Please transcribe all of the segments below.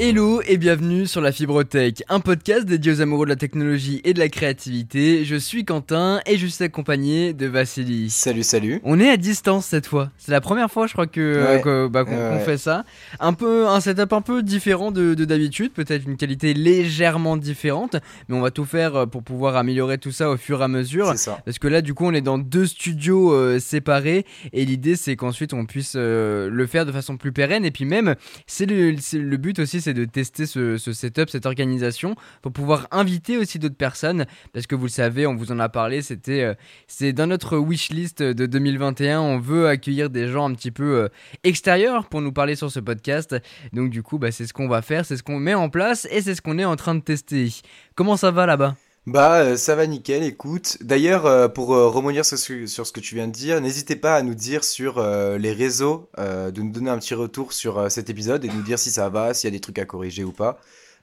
Hello et bienvenue sur la Fibrotech, un podcast dédié aux amoureux de la technologie et de la créativité. Je suis Quentin et je suis accompagné de Vassili. Salut, salut. On est à distance cette fois. C'est la première fois, je crois que bah, qu'on fait ça. Un peu un setup un peu différent de d'habitude, peut-être une qualité légèrement différente, mais on va tout faire euh, pour pouvoir améliorer tout ça au fur et à mesure. Ça. Parce que là, du coup, on est dans deux studios euh, séparés et l'idée c'est qu'ensuite on puisse euh, le faire de façon plus pérenne et puis même c'est le, le but aussi c'est de tester ce, setup, cette organisation, pour pouvoir inviter aussi d'autres personnes, parce que vous le savez, on vous en a parlé, c'était euh, c'est dans notre wish list de 2021, on veut accueillir des gens un petit peu euh, extérieurs pour nous parler sur ce podcast. Donc du coup, bah, c'est ce qu'on va faire, c'est ce qu'on met en place et c'est ce qu'on est en train de tester. Comment ça va là-bas? Bah, euh, ça va nickel, écoute. D'ailleurs, euh, pour euh, remonter sur ce, que tu viens de dire, n'hésitez pas à nous dire sur les réseaux, de nous donner un petit retour sur cet épisode et de nous dire si ça va, s'il y a des trucs à corriger ou pas.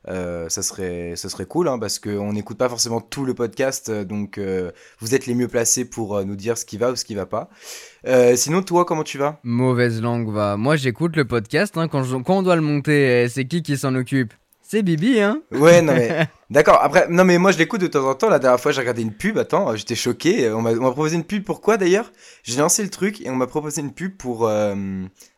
ça serait, ça serait cool, hein, parce qu'on n'écoute pas forcément tout le podcast, donc vous êtes les mieux placés pour nous dire ce qui va ou ce qui va pas. sinon, toi, comment tu vas? Mauvaise langue, va. Moi, j'écoute le podcast, hein, quand, quand on doit le monter, eh, c'est qui qui s'en occupe? Bibi, hein Ouais, non mais. D'accord, après, non mais moi je l'écoute de temps en temps. La dernière fois j'ai regardé une pub, attends, j'étais choqué. On m'a proposé une pub pourquoi d'ailleurs? J'ai lancé le truc et on m'a proposé une pub pour. Euh,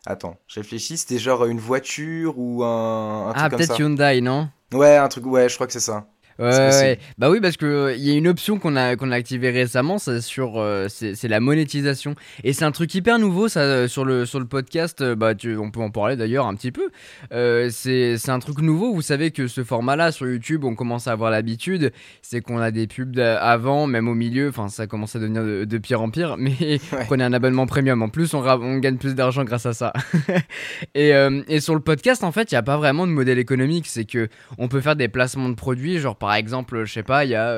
attends, je réfléchis, c'était genre une voiture ou un, un truc. Ah, peut-être Hyundai, non? Ouais, un truc, ouais, je crois que c'est ça. Ouais, Bah oui, parce que il euh, y a une option qu'on a qu'on a activée récemment, c'est sur euh, c'est la monétisation et c'est un truc hyper nouveau ça euh, sur le sur le podcast. bah tu, on peut en parler d'ailleurs un petit peu. c'est c'est un truc nouveau. Vous savez que ce format-là sur YouTube, on commence à avoir l'habitude. C'est qu'on a des pubs avant, même au milieu. Enfin, ça commence à devenir de, pire en pire. Mais prenez un abonnement premium. En plus, on, on gagne plus d'argent grâce à ça. et, et sur le podcast, en fait, il y a pas vraiment de modèle économique. C'est que on peut faire des placements de produits, genre par par exemple, je sais pas, il y a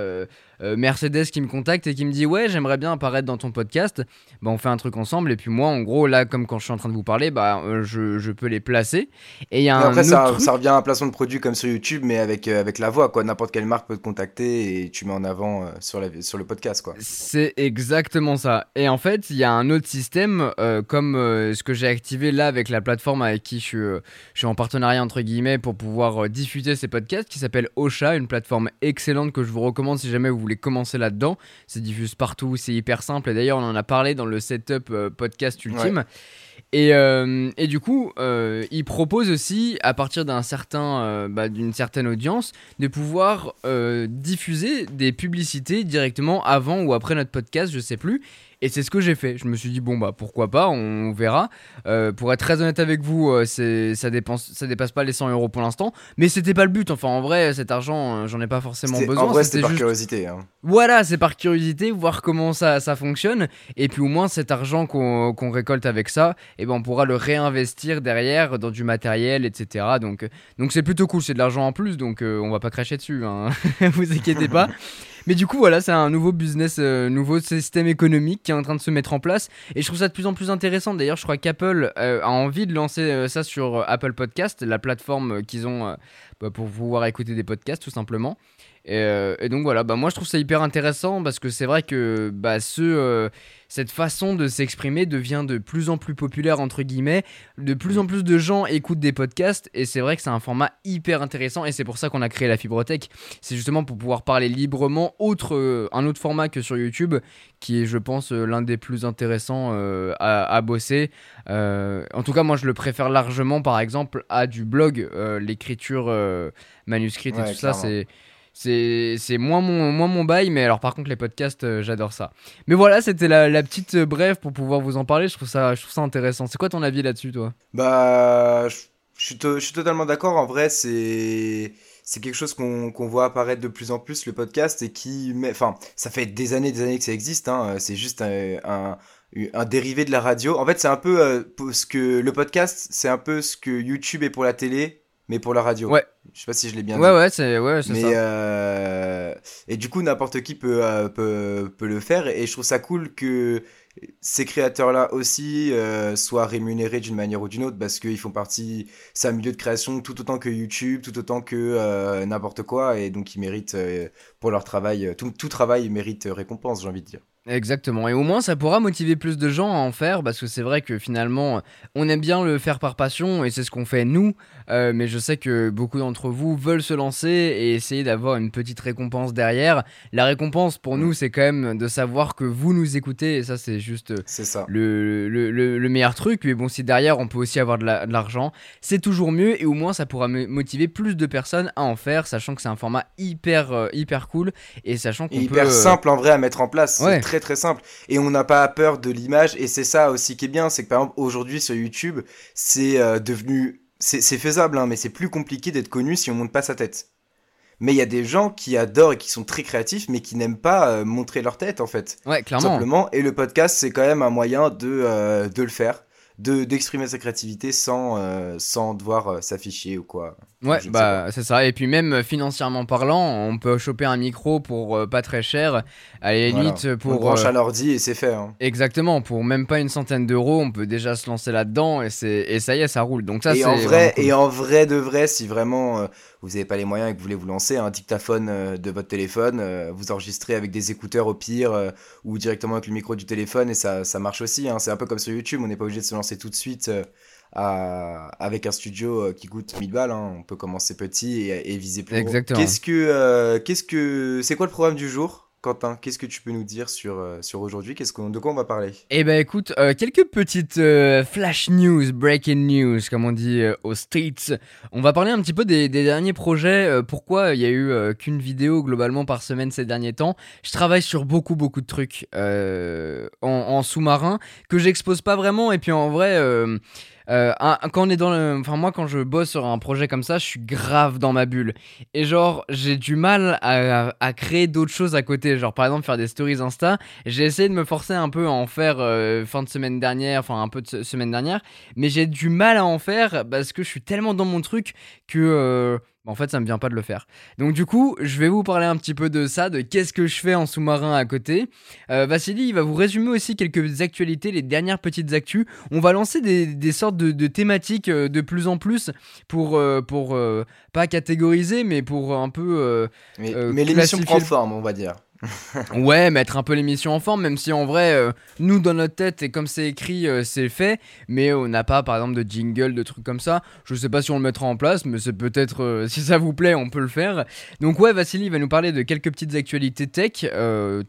euh, euh, Mercedes qui me contacte et qui me dit ouais j'aimerais bien apparaître dans ton podcast. Bah on fait un truc ensemble et puis moi en gros là comme quand je suis en train de vous parler bah euh, je, je, peux les placer. Et il y a après ça, ça, revient à un placement de produit comme sur YouTube mais avec, avec la voix quoi. N'importe quelle marque peut te contacter et tu mets en avant sur, la, sur le podcast quoi. C'est exactement ça. Et en fait il y a un autre système comme ce que j'ai activé là avec la plateforme avec qui je suis, je suis en partenariat entre guillemets pour pouvoir diffuser ces podcasts qui s'appelle Ocha une plateforme excellente que je vous recommande si jamais vous voulez commencer là-dedans. C'est diffuse partout, c'est hyper simple. Et d'ailleurs, on en a parlé dans le setup euh, podcast ultime. Et, euh, et, du coup, euh, il propose aussi, à partir d'un certain, bah, d'une certaine audience, de pouvoir diffuser des publicités directement avant ou après notre podcast, je sais plus. Et c'est ce que j'ai fait. Je me suis dit, bon, bah pourquoi pas, on verra. Euh, pour être très honnête avec vous, euh, c'est, ça, dépense, ça dépasse pas les 100 euros pour l'instant. Mais c'était pas le but. Enfin, en vrai, cet argent, euh, j'en ai pas forcément besoin. En vrai, c'était par curiosité. Hein. Voilà, c'est par curiosité, voir comment ça, ça fonctionne. Et puis au moins, cet argent qu'on, qu'on récolte avec ça, et eh ben, on pourra le réinvestir derrière dans du matériel, etc. Donc, donc c'est plutôt cool. C'est de l'argent en plus, donc on va pas cracher dessus. Hein. vous inquiétez pas. Mais du coup, voilà, c'est un nouveau business, euh, nouveau système économique qui est en train de se mettre en place. Et je trouve ça de plus en plus intéressant. D'ailleurs, je crois qu'Apple euh, a envie de lancer euh, ça sur Apple Podcast, la plateforme qu'ils ont bah, pour pouvoir écouter des podcasts, tout simplement. Et, donc voilà, bah moi je trouve ça hyper intéressant parce que c'est vrai que bah, ce, cette façon de s'exprimer devient de plus en plus populaire, entre guillemets. De plus en plus de gens écoutent des podcasts et c'est vrai que c'est un format hyper intéressant et c'est pour ça qu'on a créé la Fibrotech. C'est justement pour pouvoir parler librement, autre, euh, un autre format que sur YouTube, qui est, je pense, euh, l'un des plus intéressants euh, à, bosser. en tout cas, moi, je le préfère largement, par exemple, à du blog, l'écriture manuscrite et tout ça. C'est c'est moins mon, moins mon bail, mais alors par contre les podcasts, euh, j'adore ça. Mais voilà, c'était la, la, petite euh, brève pour pouvoir vous en parler. Je trouve ça, je trouve ça intéressant. C'est quoi ton avis là-dessus, toi? Bah, je, suis, totalement d'accord. En vrai, c'est quelque chose qu'on voit apparaître de plus en plus le podcast et qui, enfin, ça fait des années, des années que ça existe. Hein. C'est juste un, un, dérivé de la radio. En fait, c'est un peu euh, ce que le podcast, c'est un peu ce que YouTube est pour la télé mais pour la radio. Ouais. Je sais pas si je l'ai bien dit. Ouais, ouais, c'est ouais, mais, ça. Euh... Et du coup, n'importe qui peut, euh, peut, peut, le faire. Et je trouve ça cool que ces créateurs-là aussi euh, soient rémunérés d'une manière ou d'une autre parce qu'ils font partie, c'est un milieu de création tout autant que YouTube, tout autant que euh, n'importe quoi. Et donc, ils méritent, pour leur travail, tout, tout travail mérite récompense, j'ai envie de dire. Exactement. Et au moins, ça pourra motiver plus de gens à en faire parce que c'est vrai que finalement, on aime bien le faire par passion et c'est ce qu'on fait nous. Euh, mais je sais que beaucoup d'entre vous veulent se lancer et essayer d'avoir une petite récompense derrière. La récompense pour nous, c'est quand même de savoir que vous nous écoutez et ça, c'est juste ça. Le, le, le, meilleur truc. Mais bon, si derrière, on peut aussi avoir de l'argent, c'est toujours mieux et au moins, ça pourra motiver plus de personnes à en faire, sachant que c'est un format hyper, euh, hyper cool et sachant qu'on peut. Hyper euh, simple en vrai à mettre en place. Ouais. très très simple. Et on n'a pas peur de l'image. Et c'est ça aussi qui est bien, c'est que par exemple aujourd'hui sur YouTube, c'est euh, devenu, c'est faisable, hein, mais c'est plus compliqué d'être connu si on monte pas sa tête. Mais il y a des gens qui adorent et qui sont très créatifs, mais qui n'aiment pas euh, montrer leur tête en fait. Ouais, clairement. Simplement. Et le podcast, c'est quand même un moyen de, euh, de le faire de d'exprimer sa créativité sans euh, sans devoir euh, s'afficher ou quoi. Ouais, bah c'est ça. Et puis même euh, financièrement parlant, on peut choper un micro pour pas très cher. À la limite pour. On branche à l'ordi et c'est fait. Hein. Exactement. Pour même pas une centaine d'euros, on peut déjà se lancer là-dedans et c'est et ça y est, ça roule. Donc ça et en vrai et en vrai de vrai, si vraiment vous n'avez pas les moyens et que vous voulez vous lancer, un dictaphone de votre téléphone, vous enregistrez avec des écouteurs au pire ou directement avec le micro du téléphone et ça, ça marche aussi. Hein. C'est un peu comme sur YouTube, on n'est pas obligé de se lancer tout de suite euh, avec un studio euh, qui coûte 1000 balles. Hein. On peut commencer petit et, viser plus Exactement. Qu'est-ce que, euh, qu'est-ce que, c'est quoi le programme du jour? Quentin, qu'est-ce que tu peux nous dire sur, sur aujourd'hui? De quoi on va parler? Eh ben écoute, quelques petites flash news, breaking news, comme on dit aux States. On va parler un petit peu des, derniers projets, pourquoi il y a eu qu'une vidéo globalement par semaine ces derniers temps. Je travaille sur beaucoup beaucoup de trucs en, en sous-marin que j'expose pas vraiment et puis en vrai euh, quand on est dans le. Enfin, moi, quand je bosse sur un projet comme ça, je suis grave dans ma bulle. Et genre, j'ai du mal à, créer d'autres choses à côté. Genre, par exemple, faire des stories Insta. J'ai essayé de me forcer un peu à en faire euh, fin de semaine dernière, enfin, un peu de semaine dernière. Mais j'ai du mal à en faire parce que je suis tellement dans mon truc que. Euh, en fait, ça me vient pas de le faire. Donc du coup, je vais vous parler un petit peu de ça, de qu'est-ce que je fais en sous-marin à côté. Euh, Vassili, il va vous résumer aussi quelques actualités, les dernières petites actus. On va lancer des, sortes de, thématiques euh, de plus en plus pour, euh, pour pas catégoriser, mais pour un peu... mais, mais l'émission prend forme, on va dire. ouais, mettre un peu l'émission en forme, même si en vrai, euh, nous dans notre tête et comme c'est écrit, euh, c'est fait, mais on n'a pas par exemple de jingle, de trucs comme ça. Je sais pas si on le mettra en place, mais c'est peut-être, euh, si ça vous plaît, on peut le faire. Donc, ouais, Vassili va nous parler de quelques petites actualités tech,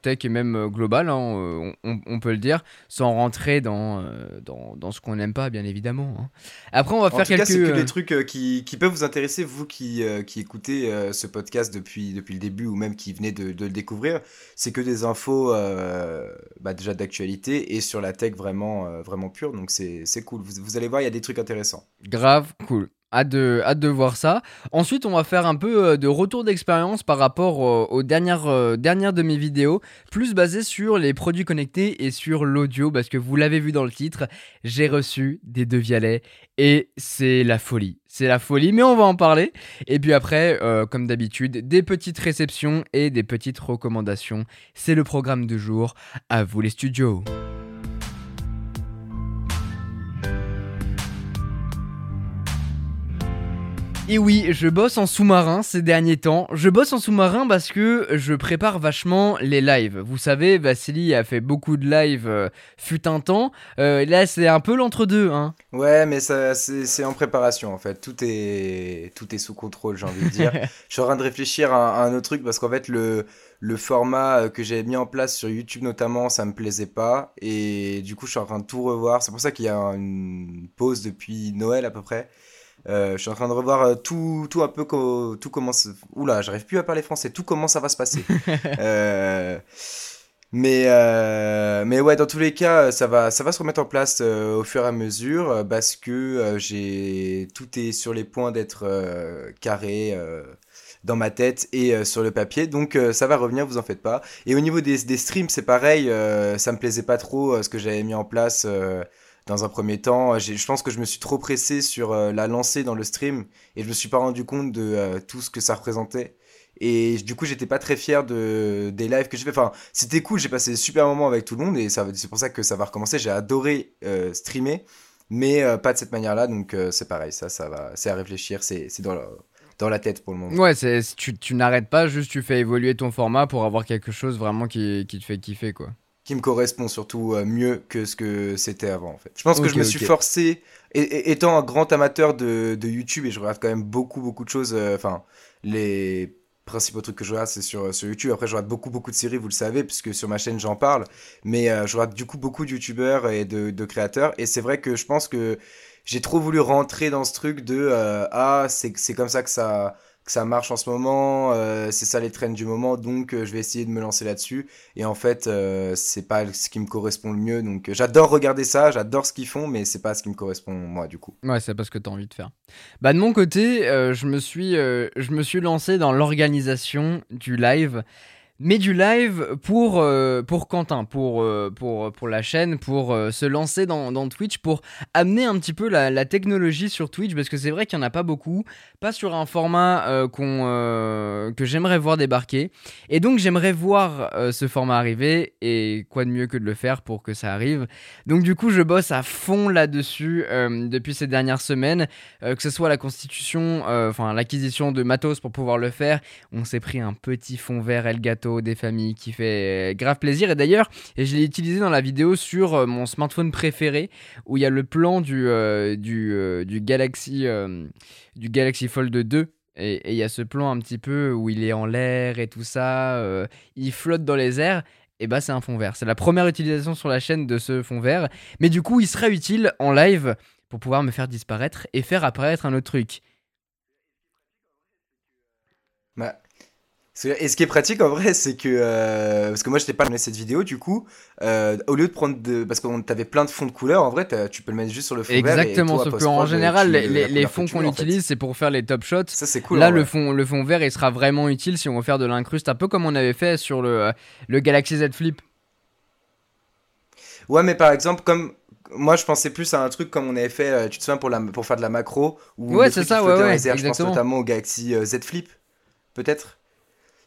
tech et même global, hein, on, peut le dire, sans rentrer dans, dans, ce qu'on n'aime pas, bien évidemment. Hein. Après, on va faire quelques. Cas, c'est que des trucs qui, qui, peuvent vous intéresser, vous qui, qui écoutez ce podcast depuis, depuis le début ou même qui venez de, de le découvrir c'est que des infos euh, bah, déjà d'actualité et sur la tech vraiment, euh, vraiment pure. Donc c'est cool. Vous, allez voir, il y a des trucs intéressants. Grave cool. Hâte de, hâte de voir ça. Ensuite, on va faire un peu euh, de retour d'expérience par rapport aux dernières, dernières de mes vidéos, plus basé sur les produits connectés et sur l'audio, parce que vous l'avez vu dans le titre, j'ai reçu des devialets et c'est la folie. C'est la folie, mais on va en parler. Et puis après, euh, comme d'habitude, des petites réceptions et des petites recommandations. C'est le programme du jour. À vous les studios. Et oui, je bosse en sous-marin ces derniers temps. Je bosse en sous-marin parce que je prépare vachement les lives. Vous savez, Vassili a fait beaucoup de lives euh, fut un temps. Euh, là, c'est un peu l'entre-deux. Hein. Ouais, mais ça, c'est en préparation en fait. Tout est, tout est sous contrôle, j'ai envie de dire. je suis en train de réfléchir à, un autre truc parce qu'en fait, le, le format que j'avais mis en place sur YouTube notamment, ça me plaisait pas. Et du coup, je suis en train de tout revoir. C'est pour ça qu'il y a une pause depuis Noël à peu près. Euh, je suis en train de revoir euh, tout, tout un peu tout commence. Oula, j'arrive plus à parler français. Tout comment ça va se passer. euh, mais mais ouais, dans tous les cas, ça va ça va se remettre en place au fur et à mesure parce que j'ai tout est sur les points d'être carré dans ma tête et sur le papier. Donc ça va revenir, vous en faites pas. Et au niveau des, des streams, c'est pareil. ça me plaisait pas trop ce que j'avais mis en place dans un premier temps. Je pense que je me suis trop pressé sur euh, la lancée dans le stream et je me suis pas rendu compte de euh, tout ce que ça représentait. Et du coup, j'étais pas très fier de, des lives que j'ai fait. Enfin, c'était cool, j'ai passé des super moments avec tout le monde et c'est pour ça que ça va recommencer. J'ai adoré euh, streamer, mais pas de cette manière-là. Donc, c'est pareil, ça, ça va, c'est à réfléchir, c'est dans la, dans la tête pour le moment. Ouais, tu, tu n'arrêtes pas, juste tu fais évoluer ton format pour avoir quelque chose vraiment qui, qui te fait kiffer, quoi qui me correspond surtout euh, mieux que ce que c'était avant en fait. Je pense que je me suis forcé, et, et- étant un grand amateur de, de YouTube et je regarde quand même beaucoup beaucoup de choses, euh, enfin les principaux trucs que je regarde c'est sur, sur YouTube. Après je regarde beaucoup beaucoup de séries, vous le savez, puisque sur ma chaîne j'en parle, mais euh, je regarde du coup beaucoup de YouTubeurs et de, de créateurs et c'est vrai que je pense que j'ai trop voulu rentrer dans ce truc de euh, ah c'est comme ça que ça que ça marche en ce moment, euh, c'est ça les trends du moment, donc euh, je vais essayer de me lancer là-dessus. Et en fait, euh, c'est pas ce qui me correspond le mieux. Donc euh, j'adore regarder ça, j'adore ce qu'ils font, mais c'est pas ce qui me correspond moi du coup. Ouais, c'est pas ce que t'as envie de faire. Bah de mon côté, je me suis, je me suis lancé dans l'organisation du live, mais du live pour euh, pour Quentin, pour euh, pour pour la chaîne, pour euh, se lancer dans, Twitch, pour amener un petit peu la, technologie sur Twitch, parce que c'est vrai qu'il y en a pas beaucoup, pas sur un format que j'aimerais voir débarquer, et donc j'aimerais voir ce format arriver, et quoi de mieux que de le faire pour que ça arrive. Donc du coup, je bosse à fond là-dessus depuis ces dernières semaines, que ce soit la constitution, enfin l'acquisition de matos pour pouvoir le faire. On s'est pris un petit fond vert Elgato des familles qui fait euh, grave plaisir. Et d'ailleurs, je l'ai utilisé dans la vidéo sur euh, mon smartphone préféré, où il y a le plan du euh, du, Galaxy du Galaxy Fold 2. Et il y a ce plan un petit peu où il est en l'air et tout ça, il flotte dans les airs et bah c'est un fond vert. C'est la première utilisation sur la chaîne de ce fond vert. Mais du coup, il sera utile en live pour pouvoir me faire disparaître et faire apparaître un autre truc. Bah, Et ce qui est pratique en vrai, c'est que euh, parce que moi je t'ai pas donné cette vidéo, du coup, euh, au lieu de prendre de parce qu'on t'avait plein de fonds de couleurs, en vrai, tu peux le mettre juste sur le fond vert. Exactement, sauf qu'en général, tu- les, les- la les couleur que fonds qu'on en fait. utilise, c'est pour faire les top shots. Ça c'est cool. Là, en le fond, le fond vert, il sera vraiment utile si on veut faire de l'incruste, un peu comme on avait fait sur le, le Galaxy Z Flip. Ouais, mais par exemple, comme moi je pensais plus à un truc comme on avait fait, euh, tu te souviens pour la pour faire de la macro ou Ouais, c'est ça, ouais, ouais, je pense notamment au Galaxy euh, Z Flip, peut-être?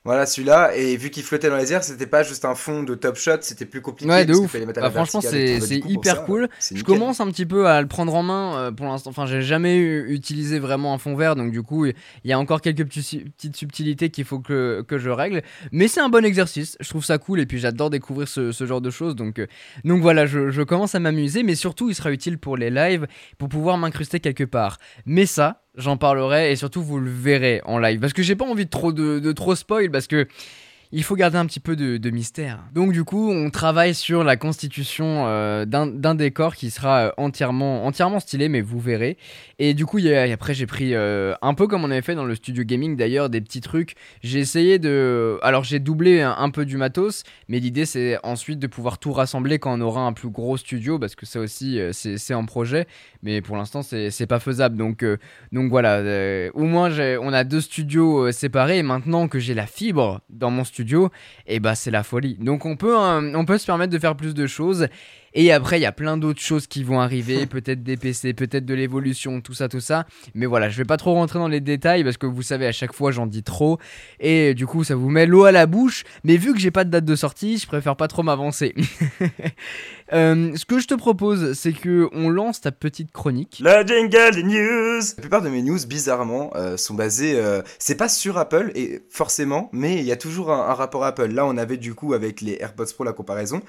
Voilà celui-là, et vu qu'il flottait dans les airs, c'était pas juste un fond de top shot, c'était plus compliqué. Ouais, de ouf. Bah, franchement, c'est. Bah, hyper ça, cool. Je nickel. commence un petit peu à le prendre en main euh, pour l'instant. Enfin, j'ai jamais eu- utilisé vraiment un fond vert, donc du coup, il y a encore quelques petits- petites subtilités qu'il faut que, que je règle. Mais c'est un bon exercice. Je trouve ça cool et puis j'adore découvrir ce, ce genre de choses. Donc, euh, donc voilà, je, je commence à m'amuser, mais surtout, il sera utile pour les lives, pour pouvoir m'incruster quelque part. Mais ça, j'en parlerai et surtout, vous le verrez en live. Parce que j'ai pas envie de trop, de, de trop spoil, parce que il faut garder un petit peu de, de mystère. Donc du coup, on travaille sur la constitution euh, d'un décor qui sera euh, entièrement, entièrement stylé, mais vous verrez. Et du coup, après, j'ai pris euh, un peu comme on avait fait dans le studio gaming d'ailleurs, des petits trucs. J'ai essayé de... Alors j'ai doublé un, peu du matos, mais l'idée c'est ensuite de pouvoir tout rassembler quand on aura un plus gros studio, parce que ça aussi, c'est c'est en projet. Mais pour l'instant, c'est pas faisable. Donc, euh, voilà, euh, au moins on a deux studios euh, séparés. Et maintenant que j'ai la fibre dans mon studio, bah c'est la folie. Donc on peut, euh, on peut se permettre de faire plus de choses. Et après, il y a plein d'autres choses qui vont arriver, peut-être des PC, peut-être de l'évolution, tout ça, tout ça. Mais voilà, je vais pas trop rentrer dans les détails parce que vous savez, à chaque fois, j'en dis trop. Et du coup, ça vous met l'eau à la bouche. Mais vu que j'ai pas de date de sortie, je préfère pas trop m'avancer. Euh, ce que je te propose, c'est que on lance ta petite chronique. La jingle des news La plupart de mes news, bizarrement, euh, sont basées... euh, c'est pas sur Apple, et forcément, mais il y a toujours un, un rapport Apple. Là, on avait du coup avec les AirPods Pro la comparaison.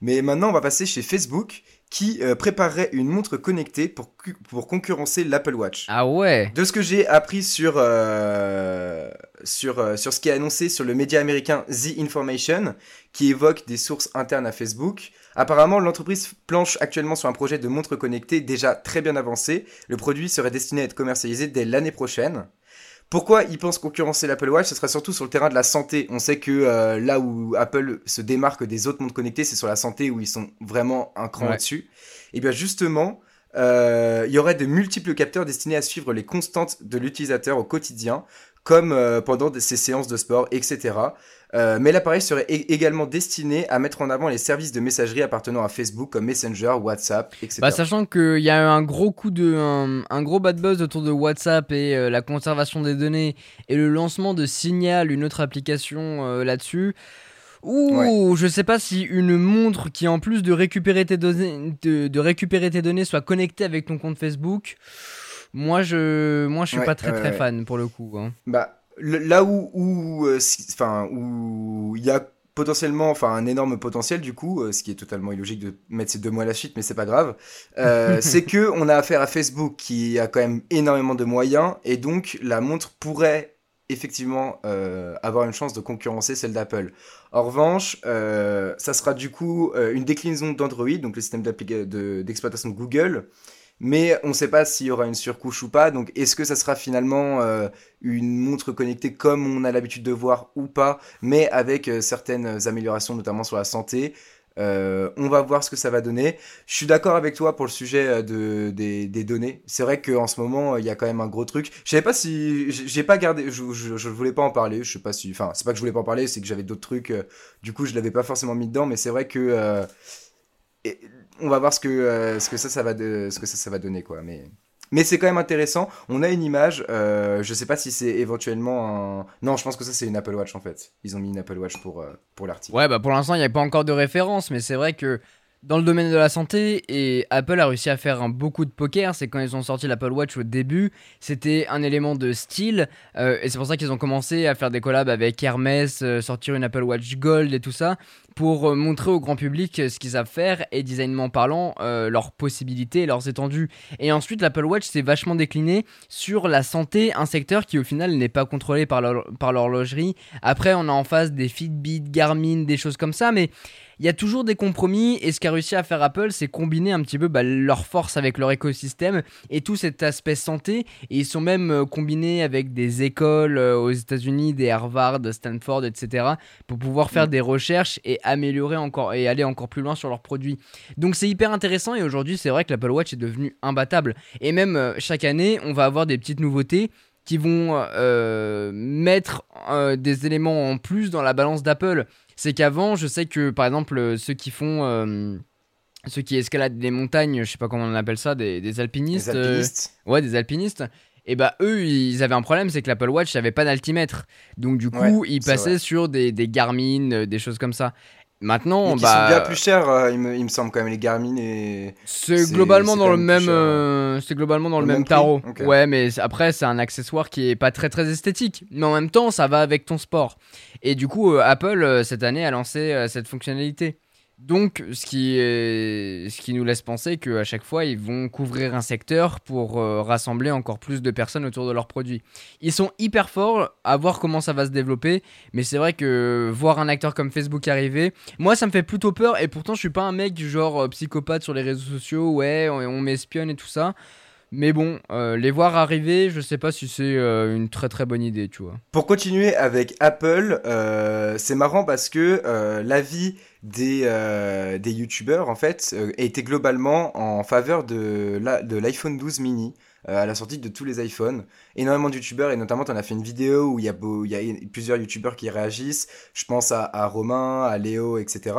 Mais maintenant, on va passer chez Facebook, qui euh, préparerait une montre connectée pour, pour concurrencer l'Apple Watch. Ah ouais. De ce que j'ai appris sur, euh, sur, euh, sur ce qui est annoncé sur le média américain The Information, qui évoque des sources internes à Facebook, apparemment l'entreprise planche actuellement sur un projet de montre connectée déjà très bien avancé. Le produit serait destiné à être commercialisé dès l'année prochaine. Pourquoi ils pensent concurrencer l'Apple Watch Ce sera surtout sur le terrain de la santé. On sait que euh, là où Apple se démarque des autres montres connectées, c'est sur la santé où ils sont vraiment un cran Ouais. au-dessus. Et bien justement, euh, il y aurait de multiples capteurs destinés à suivre les constantes de l'utilisateur au quotidien, comme euh, pendant ses séances de sport, etc. Euh, mais l'appareil serait également destiné à mettre en avant les services de messagerie appartenant à Facebook comme Messenger, WhatsApp, etc. Bah, sachant qu'il y a un gros coup de. Un, un gros bad buzz autour de WhatsApp et euh, la conservation des données et le lancement de Signal, une autre application euh, là-dessus. Ouh, je sais pas si une montre qui en plus de récupérer tes données, de, de récupérer tes données soit connectée avec ton compte Facebook. Moi je, moi je suis Ouais, pas très très fan pour le coup. hein. Bah, le- là où, où, euh, enfin, où il y a potentiellement, enfin un énorme potentiel du coup, ce qui est totalement illogique de mettre ces deux mots à la suite, mais c'est pas grave. c'est que on a affaire à Facebook qui a quand même énormément de moyens et donc la montre pourrait effectivement avoir une chance de concurrencer celle d'Apple. En revanche, ça sera du coup une déclinaison d'Android, donc le système d'exploitation de, Google, mais on ne sait pas s'il y aura une surcouche ou pas. Donc, est-ce que ça sera finalement euh, une montre connectée comme on a l'habitude de voir ou pas, mais avec euh, certaines améliorations, notamment sur la santé euh, on va voir ce que ça va donner. Je suis d'accord avec toi pour le sujet de, des, données. C'est vrai qu'en ce moment, il y a quand même un gros truc. Je savais pas si. Pas gardé. Je, je, voulais pas en parler. Je sais pas si. Enfin, pas que je voulais pas en parler, c'est que j'avais d'autres trucs. du coup, je l'avais pas forcément mis dedans, mais c'est vrai que on va voir ce que, ça, va donner, mais c'est quand même intéressant. On a une image. Euh, je sais pas si c'est éventuellement un. Non, je pense que ça c'est une Apple Watch en fait. Ils ont mis une Apple Watch pour euh, pour l'article. Ouais, bah pour l'instant il n'y a pas encore de référence, mais c'est vrai que dans le domaine de la santé et Apple a réussi à faire beaucoup de poker. C'est quand ils ont sorti l'Apple Watch au début, c'était un élément de style euh, et c'est pour ça qu'ils ont commencé à faire des collabs avec Hermès, euh, sortir une Apple Watch Gold et tout ça pour euh, montrer au grand public ce qu'ils savent faire et designement parlant leurs possibilités leurs étendues. Et ensuite l'Apple Watch s'est vachement décliné sur la santé, un secteur qui au final n'est pas contrôlé par l'horlogerie. Après on a en face des Fitbit, Garmin, des choses comme ça, mais il y a toujours des compromis et ce qu'a réussi à faire Apple, c'est combiner un petit peu bah, leur force avec leur écosystème et tout cet aspect santé. Et ils sont même euh, combinés avec des écoles euh, aux États-Unis, des Harvard, Stanford, etc., pour pouvoir faire mm. des recherches et améliorer encore et aller encore plus loin sur leurs produits. Donc c'est hyper intéressant et aujourd'hui, c'est vrai que l'Apple Watch est devenu imbattable. Et même euh, chaque année, on va avoir des petites nouveautés qui vont mettre des éléments en plus dans la balance d'Apple c'est qu'avant, je sais que par exemple, euh, ceux qui font. Euh, ceux qui escaladent des montagnes, je sais pas comment on appelle ça, des, alpinistes. Des alpinistes. Euh, ouais, des alpinistes. Et bah eux, ils avaient un problème, c'est que l'Apple Watch n'avait pas d'altimètre. Donc du coup, ils passaient sur des, des Garmin, des choses comme ça. Maintenant, Mais bah, sont bien plus chers, il, me, il, me, semble quand même les Garmin et. C'est globalement, dans le même, c'est globalement dans le, même, tarot. Ouais, mais après c'est un accessoire qui est pas très très esthétique, mais en même temps ça va avec ton sport. Et du coup, euh, Apple, euh, cette année, a lancé euh, cette fonctionnalité. Donc, ce qui, nous laisse penser qu'à chaque fois, ils vont couvrir un secteur pour rassembler encore plus de personnes autour de leurs produits. Ils sont hyper forts à voir comment ça va se développer, mais c'est vrai que voir un acteur comme Facebook arriver, moi ça me fait plutôt peur, et pourtant je suis pas un mec du genre psychopathe sur les réseaux sociaux, ouais, on m'espionne et tout ça. Mais bon, euh, les voir arriver, je sais pas si c'est euh, une très très bonne idée, tu vois. Pour continuer avec Apple, euh, c'est marrant parce que l'avis des, des youtubeurs, en fait, était globalement en faveur de l'iPhone 12 mini. à la sortie de tous les iPhones. Énormément de youtubeurs, et notamment, tu en as fait une vidéo où il y, a il y a plusieurs youtubeurs qui réagissent. Je pense à, à Romain, à Léo, etc.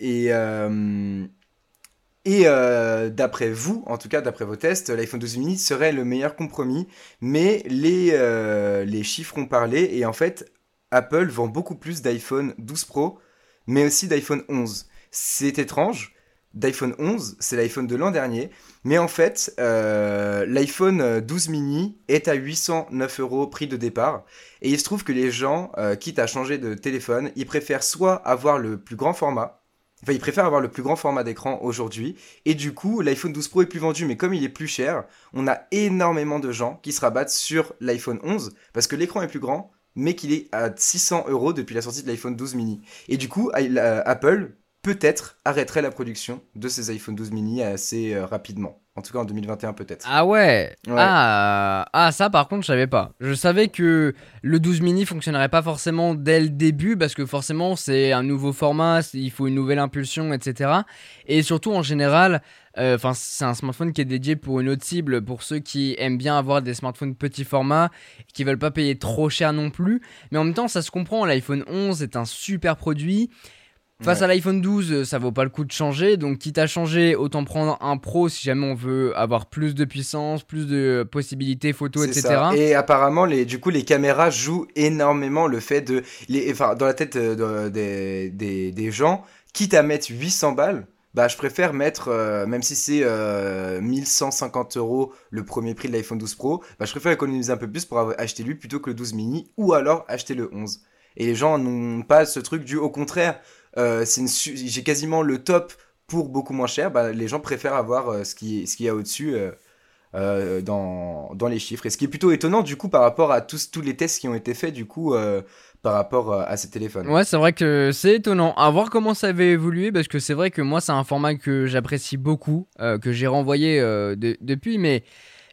Et, et euh, d'après vous, en tout cas d'après vos tests, l'iPhone 12 mini serait le meilleur compromis, mais les, euh, les chiffres ont parlé et en fait Apple vend beaucoup plus d'iPhone 12 Pro, mais aussi d'iPhone 11. C'est étrange, d'iPhone 11, c'est l'iPhone de l'an dernier, mais en fait euh, l'iPhone 12 mini est à 809 euros prix de départ, et il se trouve que les gens, quitte à changer de téléphone, ils préfèrent soit avoir le plus grand format, Enfin, ils préfèrent avoir le plus grand format d'écran aujourd'hui. Et du coup, l'iPhone 12 Pro est plus vendu, mais comme il est plus cher, on a énormément de gens qui se rabattent sur l'iPhone 11 parce que l'écran est plus grand, mais qu'il est à 600 euros depuis la sortie de l'iPhone 12 mini. Et du coup, Apple peut-être arrêterait la production de ces iPhone 12 mini assez euh, rapidement. En tout cas en 2021 peut-être. Ah ouais. Ah, ah ça par contre je savais pas. Je savais que le 12 mini fonctionnerait pas forcément dès le début parce que forcément c'est un nouveau format, il faut une nouvelle impulsion, etc. Et surtout en général, euh, c'est un smartphone qui est dédié pour une autre cible, pour ceux qui aiment bien avoir des smartphones petit format, qui veulent pas payer trop cher non plus. Mais en même temps ça se comprend, l'iPhone 11 est un super produit. Face à l'iPhone 12, ça vaut pas le coup de changer. Donc, quitte à changer, autant prendre un Pro si jamais on veut avoir plus de puissance, plus de possibilités photo, etc. Et apparemment, les, du coup, les caméras jouent énormément le fait de. Les, enfin, dans la tête euh, des, des, des, gens, quitte à mettre 800 balles, bah, je préfère mettre, euh, même si c'est 1150 euh, euros le premier prix de l'iPhone 12 Pro, bah, je préfère économiser un peu plus pour acheter lui plutôt que le 12 mini ou alors acheter le 11. Et les gens n'ont pas ce truc du au contraire, euh, j'ai quasiment le top pour beaucoup moins cher. Bah, les gens préfèrent avoir euh, ce qui ce qu'il y a au-dessus euh, euh, dans, dans les chiffres. Et ce qui est plutôt étonnant du coup par rapport à tous, tous les tests qui ont été faits du coup par rapport à ces téléphones. Ouais, c'est vrai que c'est étonnant. À voir comment ça va évoluer, parce que c'est vrai que moi, c'est un format que j'apprécie beaucoup, que j'ai renvoyé de- depuis, mais,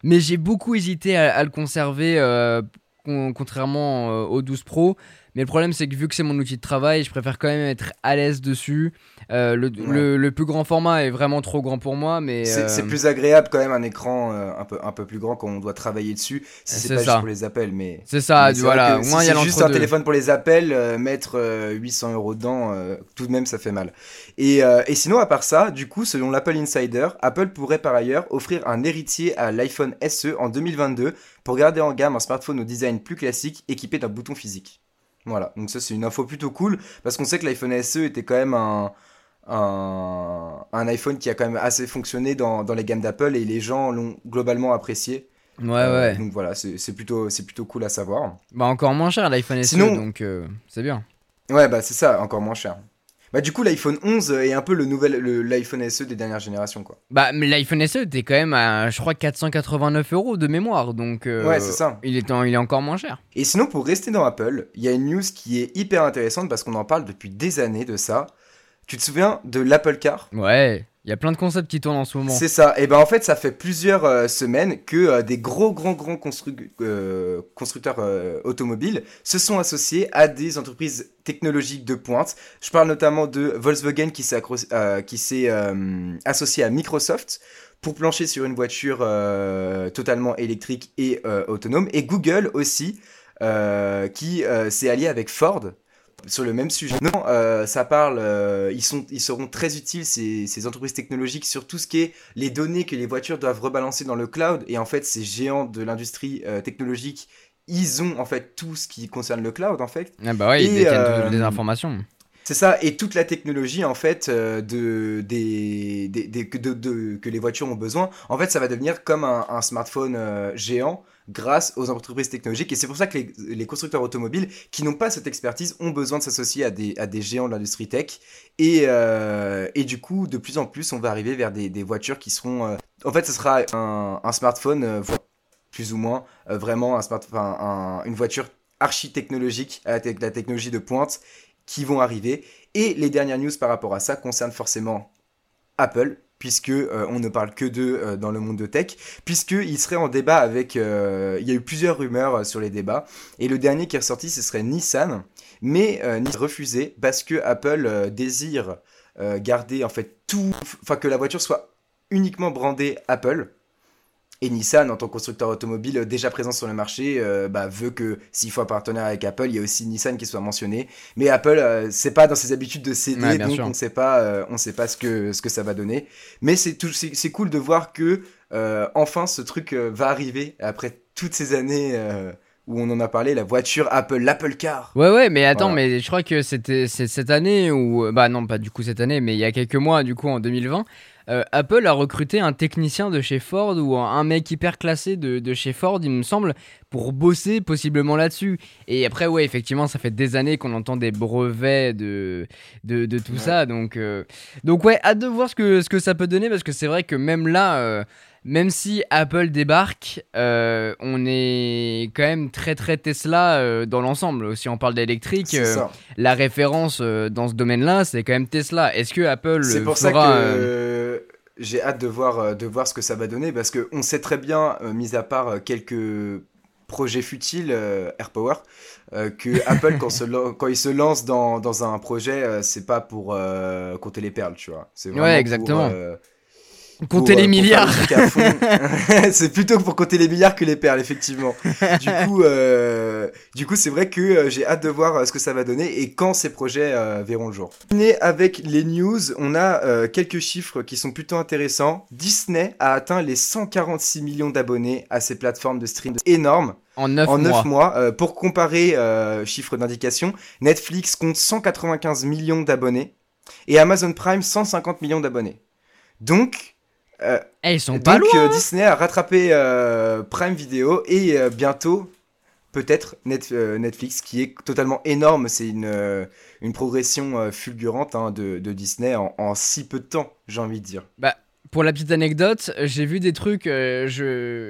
mais j'ai beaucoup hésité à, le conserver, con- contrairement au 12 Pro. Mais le problème, c'est que vu que c'est mon outil de travail, je préfère quand même être à l'aise dessus. Euh, le, le- le plus grand format est vraiment trop grand pour moi, mais. C'est euh, plus agréable quand même un écran euh, un, peu, un peu plus grand quand on doit travailler dessus. Si c'est pas ça. juste pour les appels, mais. C'est ça, mais voilà. Au moins, il y a c'est juste un téléphone pour les appels, euh, mettre euh, 800 euros dedans, tout de même ça fait mal. Et, et sinon, à part ça, du coup, selon l'Apple Insider, Apple pourrait par ailleurs offrir un héritier à l'iPhone SE en 2022 pour garder en gamme un smartphone au design plus classique équipé d'un bouton physique. Voilà, donc ça c'est une info plutôt cool parce qu'on sait que l'iPhone SE était quand même un, un, un iPhone qui a quand même assez fonctionné dans, dans les gammes d'Apple et les gens l'ont globalement apprécié. Ouais, Euh, ouais. donc voilà, c'est plutôt, c'est plutôt cool à savoir. Bah, encore moins cher l'iPhone SE, Sinon- donc euh, c'est bien. Ouais, bah c'est ça, encore moins cher. Bah du coup, l'iPhone 11 est un peu le nouvel, l'iPhone SE des dernières générations, quoi. Bah, mais l'iPhone SE était quand même à, je crois, 489 euros de mémoire, donc. euh, Ouais, c'est ça. Il est, en- il est encore moins cher. Et sinon, pour rester dans Apple, il y a une news qui est hyper intéressante parce qu'on en parle depuis des années de ça. Tu te souviens de l'Apple Car? Ouais, il y a plein de concepts qui tournent en ce moment. C'est ça. Et ben en fait, ça fait plusieurs euh, semaines que euh, des gros, grands, grands euh, constructeurs automobiles se sont associés à des entreprises technologiques de pointe. Je parle notamment de Volkswagen qui s'est associé à Microsoft pour plancher sur une voiture totalement électrique et autonome. Et Google aussi qui s'est allié avec Ford sur le même sujet. Non, euh, ça parle, euh, ils, sont, ils seront très utiles, ces, ces entreprises technologiques, sur tout ce qui est les données que les voitures doivent rebalancer dans le cloud. Et en fait, ces géants de l'industrie euh, technologique, ils ont en fait tout ce qui concerne le cloud, en fait. Ah bah ouais, ils détiennent toutes les informations. C'est ça, et toute la technologie en fait euh, de, que, les voitures ont besoin, en fait ça va devenir comme un, smartphone euh, géant grâce aux entreprises technologiques. Et c'est pour ça que les, constructeurs automobiles qui n'ont pas cette expertise ont besoin de s'associer à des, géants de l'industrie tech. Et, euh, et du coup, de plus en plus, on va arriver vers des, voitures qui seront... En fait, ce sera un, smartphone, plus ou moins, vraiment un smart, une voiture archi-technologique, avec la technologie de pointe, qui vont arriver. Et les dernières news par rapport à ça concernent forcément Apple, puisque euh, on ne parle que d'eux euh, dans le monde de tech, puisqu'ils seraient en débat avec... euh, il y a eu plusieurs rumeurs sur les débats, et le dernier qui est ressorti, ce serait Nissan, mais Nissan refusé parce que Apple désire garder en fait tout... Enfin, que la voiture soit uniquement brandée Apple. Et Nissan, en tant que constructeur automobile euh, déjà présent sur le marché, euh, bah, veut que s'il faut un partenaire avec Apple, il y a aussi Nissan qui soit mentionné. Mais Apple, euh, c'est pas dans ses habitudes de céder, Ouais, donc sûr. on sait pas, euh, on sait pas ce que ce que ça va donner. Mais c'est tout, c'est cool de voir que enfin ce truc va arriver après toutes ces années où on en a parlé, la voiture Apple, l'Apple Car. Ouais, ouais, mais attends, Voilà. mais je crois que c'était cette année ou bah non, pas du coup cette année, mais il y a quelques mois, du coup en 2020, euh, Apple a recruté un technicien de chez Ford ou un mec hyper classé de, de chez Ford, il me semble, pour bosser possiblement là-dessus. Et après, ouais, effectivement, ça fait des années qu'on entend des brevets de, de, de tout Ouais. ça, donc, euh, donc ouais, hâte de voir ce que, ce que ça peut donner parce que c'est vrai que même là. Même si Apple débarque, euh, on est quand même très très Tesla euh, dans l'ensemble. Si on parle d'électrique, euh, la référence dans ce domaine-là, c'est quand même Tesla. Est-ce que Apple C'est pour ça que j'ai hâte de voir, de voir ce que ça va donner parce que on sait très bien, mis à part quelques projets futiles, euh, AirPower, euh, que Apple, quand, se lan- quand il se lance dans, dans un projet, euh, c'est pas pour compter les perles, tu vois. C'est Ouais, vraiment pour, exactement. Compter pour, les euh, pour faire milliards le c'est plutôt pour compter les milliards que les perles, effectivement. Du coup, euh, du coup, c'est vrai que euh, j'ai hâte de voir euh, ce que ça va donner et quand ces projets euh, verront le jour. Avec les news, on a euh, quelques chiffres qui sont plutôt intéressants. Disney a atteint les 146 millions d'abonnés à ses plateformes de stream énormes en 9 en mois. 9 mois. Euh, pour comparer euh, chiffre d'indication, Netflix compte 195 millions d'abonnés et Amazon Prime 150 millions d'abonnés. Donc, euh, Eh, ils sont pas donc loin. euh, Disney a rattrapé euh, Prime Video et bientôt peut-être Netflix, qui est totalement énorme. C'est une, une progression fulgurante hein, de, de, Disney en, en, si peu de temps, j'ai envie de dire. Bah, pour la petite anecdote, j'ai vu des trucs, je,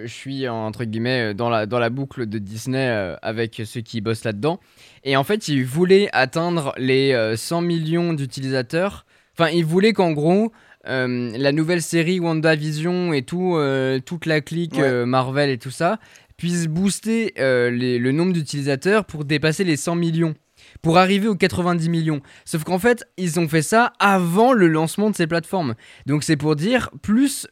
je, suis entre guillemets dans la, dans la boucle de Disney avec ceux qui bossent là-dedans. Et en fait, ils voulaient atteindre les 100 millions d'utilisateurs. Enfin, ils voulaient qu'en gros, euh, la nouvelle série WandaVision et tout, euh, toute la clique euh, Marvel et tout ça, puisse booster le nombre d'utilisateurs pour dépasser les 100 millions. Pour arriver aux 90 millions. Sauf qu'en fait, ils ont fait ça avant le lancement de ces plateformes. Donc c'est pour dire, plus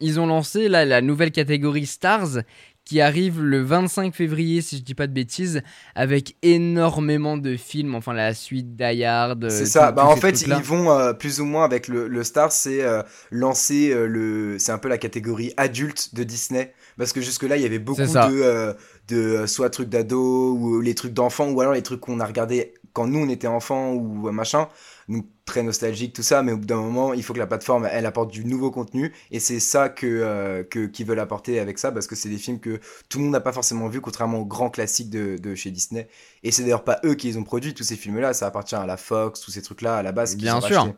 ils ont lancé la nouvelle catégorie Stars, qui arrive le 25 février, si je dis pas de bêtises, avec énormément de films, enfin la suite Die Hard. C'est ça, bah en fait ils vont euh, plus ou moins avec le, le Star, c'est euh, lancer euh, le, c'est un peu la catégorie adulte de Disney, parce que jusque là il y avait beaucoup de, de soit trucs d'ado ou les trucs d'enfants ou alors les trucs qu'on a regardé quand nous on était enfants ou machin donc très nostalgique tout ça mais au bout d'un moment il faut que la plateforme elle apporte du nouveau contenu et c'est ça que euh, que qu'ils veulent apporter avec ça parce que c'est des films que tout le monde n'a pas forcément vu contrairement aux grands classiques de, de chez Disney. Et c'est d'ailleurs pas eux qui les ont produits tous ces films là ça appartient à la Fox tous ces trucs là à la base bien sûr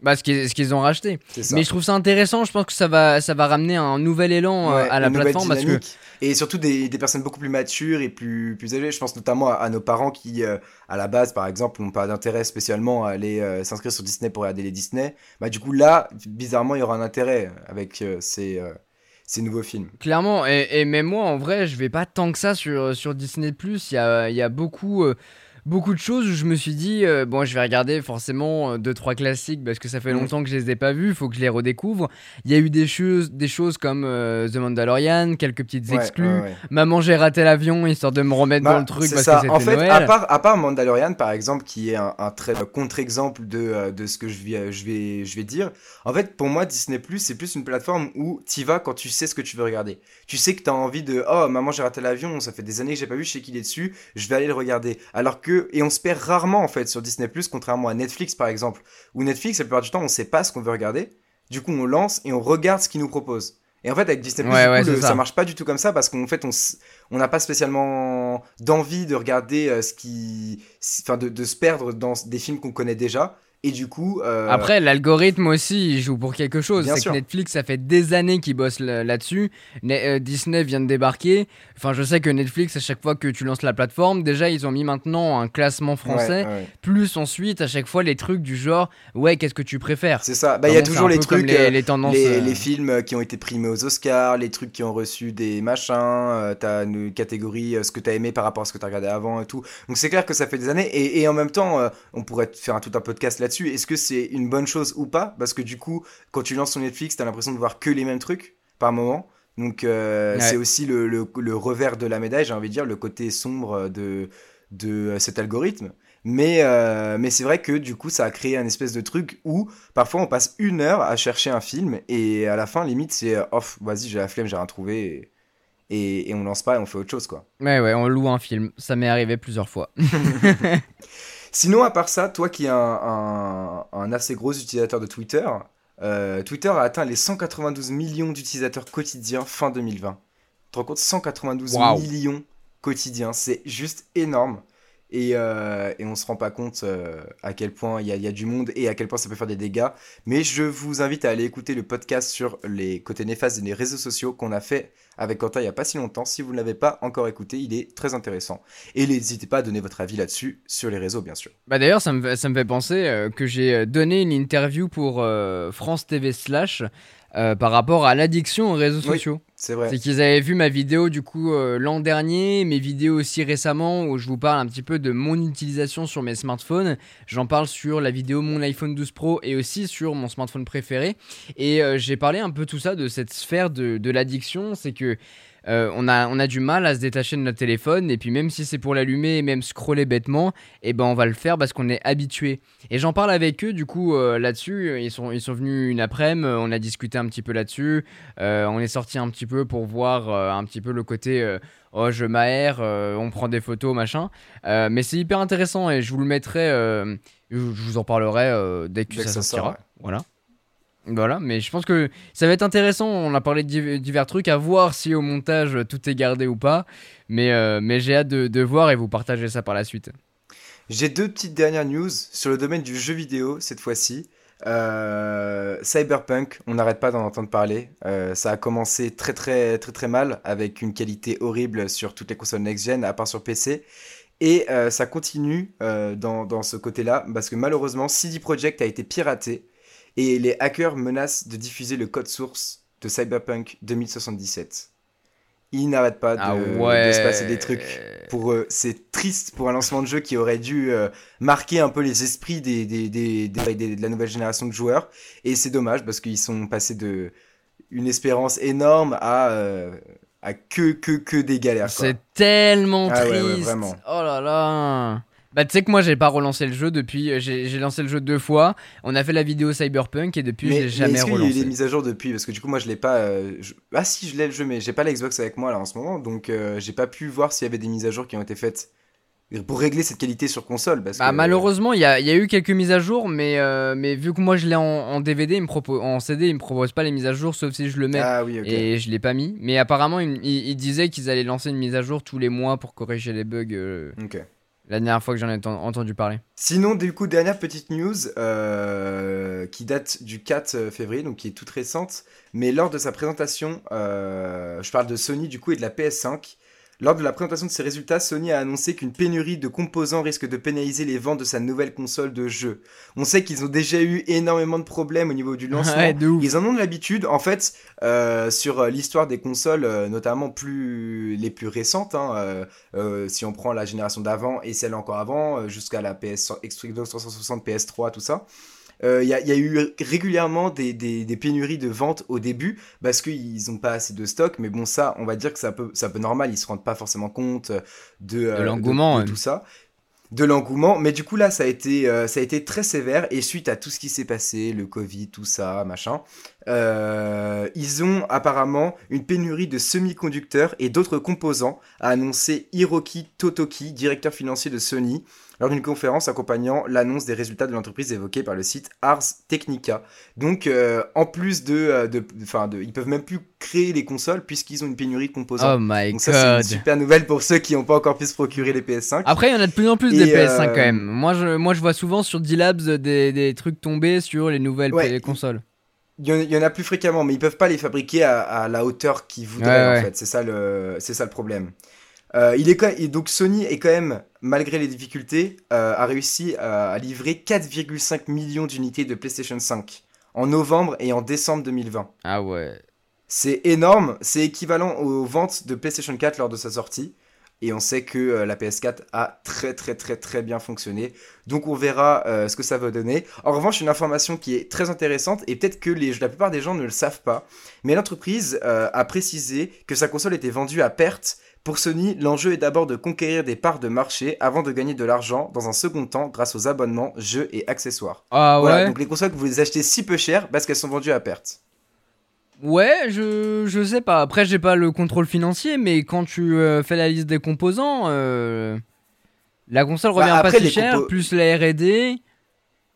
bah, ce qu'ils ont racheté. Mais je trouve ça intéressant, je pense que ça va, ça va ramener un nouvel élan euh, à la plateforme. Parce que... Et surtout des, des, personnes beaucoup plus matures et plus, plus âgées. Je pense notamment à, nos parents qui, euh, à la base, par exemple, n'ont pas d'intérêt spécialement à aller euh, s'inscrire sur Disney pour regarder les Disney. Bah, du coup, là, bizarrement, il y aura un intérêt avec ces, ces nouveaux films. Clairement, et, et, même moi, en vrai, je vais pas tant que ça sur, sur Disney. Il y a, y a beaucoup beaucoup de choses où je me suis dit, euh, bon, je vais regarder forcément 2-3 euh, classiques parce que ça fait mm. longtemps que je les ai pas vus, il faut que je les redécouvre. Il y a eu des choses, des choses comme euh, The Mandalorian, quelques petites exclus. Maman, j'ai raté l'avion, histoire de me remettre bah, dans le truc parce ça. que En fait, À, part, à part Mandalorian, par exemple, qui est un, très contre-exemple de, de ce que je vais, je, vais, je vais dire, en fait, pour moi, Disney Plus, c'est plus une plateforme où tu vas quand tu sais ce que tu veux regarder. Tu sais que tu as envie de, oh, maman, j'ai raté l'avion, ça fait des années que j'ai pas vu, je sais qu'il est dessus, je vais aller le regarder. Alors que et on se perd rarement en fait sur Disney Plus, contrairement à Netflix par exemple, où Netflix la plupart du temps on sait pas ce qu'on veut regarder, du coup on lance et on regarde ce qu'ils nous propose. Et en fait avec Disney Plus, ça. marche pas du tout comme ça parce qu'en fait on on n'a pas spécialement d'envie de regarder euh, ce qui, enfin de, de se perdre dans des films qu'on connaît déjà. Et du coup. Euh, Après, l'algorithme aussi, il joue pour quelque chose. C'est que Netflix, ça fait des années qu'ils bossent là-dessus. Euh, Disney vient de débarquer. Enfin, je sais que Netflix, à chaque fois que tu lances la plateforme, déjà, ils ont mis maintenant un classement français. Plus ensuite, à chaque fois, les trucs du genre, ouais, qu'est-ce que tu préfères? C'est ça. Bah, il y a toujours les trucs. Les, les, tendances. Les, films qui ont été primés aux Oscars, les trucs qui ont reçu des machins. t'as une catégorie, ce que t'as aimé par rapport à ce que t'as regardé avant et tout. Donc, c'est clair que ça fait des années. Et, et en même temps, on pourrait faire un, tout un podcast là-dessus est-ce que c'est une bonne chose ou pas? Parce que du coup, quand tu lances ton Netflix, t'as l'impression de voir que les mêmes trucs par moment. Donc euh, c'est aussi le, le, revers de la médaille, j'ai envie de dire, le côté sombre de, de cet algorithme. Mais, euh, mais c'est vrai que du coup, ça a créé un espèce de truc où parfois on passe une heure à chercher un film et à la fin, limite, c'est off, vas-y, j'ai la flemme, j'ai rien trouvé. Et, et, on lance pas et on fait autre chose, quoi. Ouais, ouais, on loue un film. Ça m'est arrivé plusieurs fois. Sinon, à part ça, toi qui es un, assez gros utilisateur de Twitter, euh, Twitter a atteint les 192 millions d'utilisateurs quotidiens fin 2020. Tu te rends compte? 192 millions quotidiens, c'est juste énorme. Et, euh, et, on se rend pas compte euh, à quel point il y, y, a du monde et à quel point ça peut faire des dégâts. Mais je vous invite à aller écouter le podcast sur les côtés néfastes des réseaux sociaux qu'on a fait avec Quentin il n'y a pas si longtemps. Si vous ne l'avez pas encore écouté, il est très intéressant. Et n'hésitez pas à donner votre avis là-dessus sur les réseaux, bien sûr. Bah D'ailleurs, ça me, ça me fait penser euh, que j'ai euh, donné une interview pour France TV Slash par rapport à l'addiction aux réseaux sociaux. C'est vrai. C'est qu'ils avaient vu ma vidéo du coup l'an dernier, mes vidéos aussi récemment où je vous parle un petit peu de mon utilisation sur mes smartphones. J'en parle sur la vidéo mon iPhone 12 Pro et aussi sur mon smartphone préféré. Et j'ai parlé un peu tout ça de cette sphère de, de l'addiction. C'est que euh, on, a, on a du mal à se détacher de notre téléphone et puis même si c'est pour l'allumer et même scroller bêtement, et eh ben on va le faire parce qu'on est habitué. Et j'en parle avec eux du coup euh, là-dessus, ils sont, ils sont venus une après-midi, on a discuté un petit peu là-dessus, euh, on est sorti un petit peu pour voir un petit peu le côté oh je m'aère, on prend des photos machin, mais c'est hyper intéressant et je vous le mettrai, je vous en parlerai dès que, ça, sortira. Voilà. Voilà, mais je pense que ça va être intéressant. On a parlé de divers trucs, à voir si au montage tout est gardé ou pas. Mais, euh, j'ai hâte de, voir et vous partager ça par la suite. J'ai deux petites dernières news sur le domaine du jeu vidéo cette fois-ci. Euh, Cyberpunk, on n'arrête pas d'en entendre parler. Euh, ça a commencé très très très très mal avec une qualité horrible sur toutes les consoles next-gen, à part sur PC. Et ça continue dans, dans, ce côté-là, parce que malheureusement, CD Projekt a été piraté et les hackers menacent de diffuser le code source de Cyberpunk 2077. Ils n'arrêtent pas de, ah se passer des trucs. Pour eux, c'est triste pour un lancement de jeu qui aurait dû euh, marquer un peu les esprits des, des, des, de la nouvelle génération de joueurs. Et c'est dommage parce qu'ils sont passés de une espérance énorme à, euh, à que, que, que des galères. C'est tellement ah triste. Oh là là. Bah, tu sais que moi, j'ai pas relancé le jeu depuis. Euh, j'ai lancé le jeu deux fois. On a fait la vidéo Cyberpunk et depuis, j'ai jamais mais est-ce relancé. Il y a eu des mises à jour depuis? Parce que du coup, moi, je l'ai pas. Euh, ah, si, je l'ai le jeu, mais j'ai pas la Xbox avec moi là en ce moment. Donc, euh, j'ai pas pu voir s'il y avait des mises à jour qui ont été faites pour régler cette qualité sur console. Parce bah, malheureusement, il y a, y a, eu quelques mises à jour, mais, mais vu que moi je l'ai en, DVD, il me propose, en CD, il me propose pas les mises à jour, sauf si je le mets. Ah, oui, Et je l'ai pas mis. Mais apparemment, il, il, disait qu'ils allaient lancer une mise à jour tous les mois pour corriger les bugs. ok la dernière fois que j'en ai entendu parler. Sinon, du coup, dernière petite news euh, qui date du 4 euh, février, donc qui est toute récente. Mais lors de sa présentation, euh, je parle de Sony du coup et de la PS5. Lors de la présentation de ses résultats, Sony a annoncé qu'une pénurie de composants risque de pénaliser les ventes de sa nouvelle console de jeu. On sait qu'ils ont déjà eu énormément de problèmes au niveau du lancement. Ils en ont de l'habitude. En fait, euh, sur l'histoire des consoles, euh, notamment plus les plus récentes, hein, euh, si on prend la génération d'avant et celle encore avant, jusqu'à la PS Xbox 360, PS3, tout ça. Il euh, y, a, eu régulièrement des, pénuries de vente au début parce qu'ils n'ont pas assez de stock. Mais bon, ça, on va dire que ça peut, ça peut normal. Ils se rendent pas forcément compte de, euh, l'engouement, tout ça de l'engouement. Mais du coup, là, ça a, été, euh, ça a été très sévère. Et suite à tout ce qui s'est passé, le Covid, tout ça, machin, ils ont apparemment une pénurie de semi-conducteurs et d'autres composants, a annoncé Hiroki Totoki, directeur financier de Sony lors d'une conférence accompagnant l'annonce des résultats de l'entreprise évoquée par le site Ars Technica. Donc, euh, en plus de, euh, de, enfin, de, ils peuvent même plus créer les consoles puisqu'ils ont une pénurie de composants. Oh my Donc ça, c'est une super nouvelle pour ceux qui n'ont pas encore pu se procurer les PS5. Après, il y en a de plus en plus des PS5 quand même. Moi je, moi, je vois souvent sur D-Labs des, des, trucs tomber sur les nouvelles consoles. Il y, en a plus fréquemment, mais ils peuvent pas les fabriquer à, la hauteur qu'ils voudraient en fait. C'est ça le, c'est ça le problème. Euh, il est donc Sony est quand même, malgré les difficultés, euh, a réussi à, livrer 4,5 millions d'unités de PlayStation 5 en novembre et en décembre 2020. Ah ouais. C'est énorme, c'est équivalent aux ventes de PlayStation 4 lors de sa sortie. Et on sait que euh, la PS4 a très très très très bien fonctionné. Donc on verra ce que ça va donner. En revanche, une information qui est très intéressante et peut-être que les, la plupart des gens ne le savent pas. Mais l'entreprise a précisé que sa console était vendue à perte pour Sony, l'enjeu est d'abord de conquérir des parts de marché avant de gagner de l'argent dans un second temps grâce aux abonnements, jeux et accessoires. Ah ouais? donc les consoles que vous les achetez si peu cher parce qu'elles sont vendues à perte. Ouais, je, je sais pas. Après, j'ai pas le contrôle financier, mais quand tu euh, fais la liste des composants, euh, la console bah, revient pas si cher, plus la RD.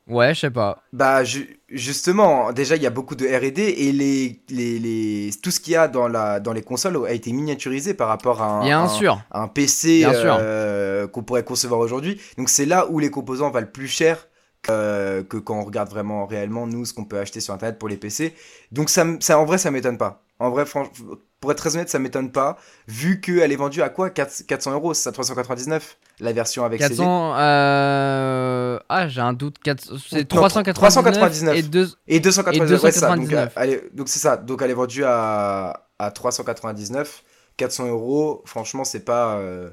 Ouais, je sais pas. Bah justement, déjà il y a beaucoup de R&D et les, les, les, tout ce qu'il y a dans, la, dans les consoles a été miniaturisé par rapport à un, Bien sûr. un PC euh, qu'on pourrait concevoir aujourd'hui. Donc c'est là où les composants valent plus cher que, que quand on regarde vraiment réellement nous ce qu'on peut acheter sur internet pour les PC. Donc ça, ça en vrai ça m'étonne pas. En vrai, pour être très honnête, ça m'étonne pas, vu qu'elle est vendue à quoi? 400 euros, c'est à 399 la version avec 400, euh... Ah, j'ai un doute. C'est 399, et, 2... et 299. Ouais, ça. Donc, euh, donc c'est ça. Donc elle est vendue à, à 399. 400 euros, franchement, c'est pas euh,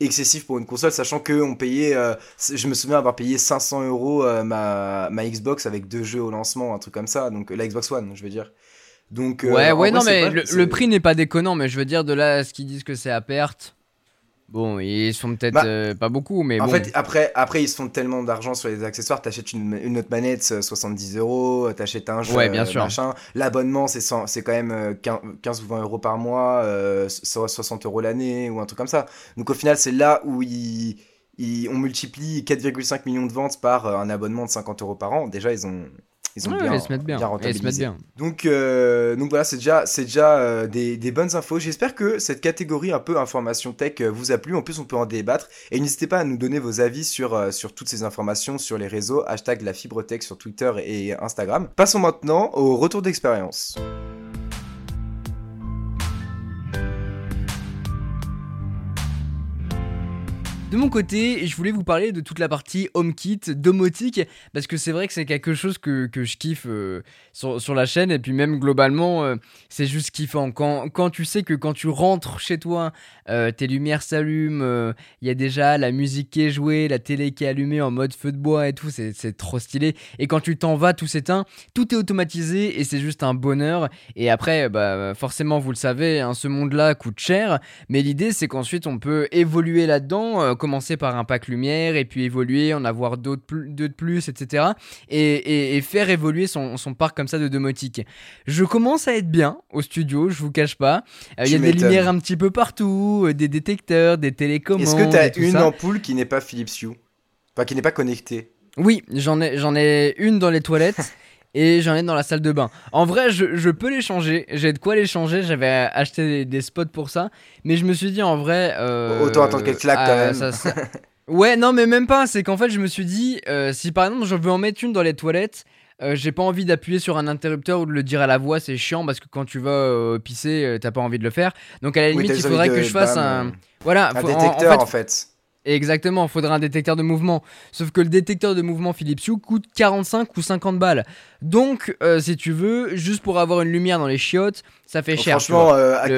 excessif pour une console, sachant que on payait. Euh, je me souviens avoir payé 500 euros ma, ma Xbox avec deux jeux au lancement, un truc comme ça. Donc la Xbox One, je veux dire. Donc, ouais, ouais, non, mais le, prix n'est pas déconnant, mais je veux dire, de là à ce qu'ils disent que c'est à perte. Bon, ils sont peut-être bah, euh, pas beaucoup, mais en fait, après, après, ils se font tellement d'argent sur les accessoires. T'achètes une, une autre manette, 70 euros. T'achètes un jeu, ouais, bien sûr. L'abonnement, c'est c'est quand même 15 ou 20 euros par mois, 60 euros l'année ou un truc comme ça. Donc au final, c'est là où ils, ils, on multiplie 4,5 millions de ventes par un abonnement de 50 euros par an. Déjà, ils ont Ils ont Ouais, bien, ils se mettent bien. bien Ils se mettent rentabilisé. bien. Donc, euh, donc voilà, c'est déjà, c'est déjà euh, des, des bonnes infos. J'espère que cette catégorie un peu information tech euh, vous a plu. En plus, on peut en débattre. Et n'hésitez pas à nous donner vos avis sur, euh, sur toutes ces informations sur les réseaux. Hashtag la fibre tech sur Twitter et Instagram. Passons maintenant au retour d'expérience. De mon côté, je voulais vous parler de toute la partie HomeKit, domotique, parce que c'est vrai que c'est quelque chose que, je kiffe euh, sur, la chaîne, et puis même globalement, euh, c'est juste kiffant. Quand tu sais que quand tu rentres chez toi, euh, tes lumières s'allument, il y a déjà la musique qui est jouée, la télé qui est allumée en mode feu de bois et tout, c'est c'est trop stylé. Et quand tu t'en vas, tout s'éteint, tout est automatisé, et c'est juste un bonheur. Et après, bah, forcément, vous le savez, hein, ce monde-là coûte cher, mais l'idée c'est qu'ensuite on peut évoluer là-dedans, euh, commencer par un pack lumière et puis évoluer, en avoir d'autres de plus, etc. Et, et- et faire évoluer son, son parc comme ça de domotique. Je commence à être bien au studio, je vous cache pas. Euh, Il y a des lumières un petit peu partout, euh, des détecteurs, des télécommandes. Est-ce que t'as tout une ça. ampoule qui n'est pas Philips Hue Enfin, qui n'est pas connectée? Oui, j'en ai, j'en ai une dans les toilettes. Et j'en ai dans la salle de bain. En vrai, je, je peux les changer. J'ai de quoi les changer. J'avais acheté des, des spots pour ça. Mais je me suis dit, en vrai. euh, Autant attendre qu'elle claque, quand même. ça- ça- Ouais, non, mais même pas. C'est qu'en fait, je me suis dit, euh, si par exemple, je veux en mettre une dans les toilettes, euh, j'ai pas envie d'appuyer sur un interrupteur ou de le dire à la voix. C'est chiant parce que quand tu vas euh, pisser, euh, t'as pas envie de le faire. Donc à la limite, il faudrait que je fasse bam, un. Voilà, Un faut- en- en détecteur, fait, en fait. Exactement, il faudra un détecteur de mouvement. Sauf que le détecteur de mouvement Philips Hue coûte 45 ou 50 balles. Donc, si tu veux, juste pour avoir une lumière dans les chiottes, ça fait Donc, cher. franchement,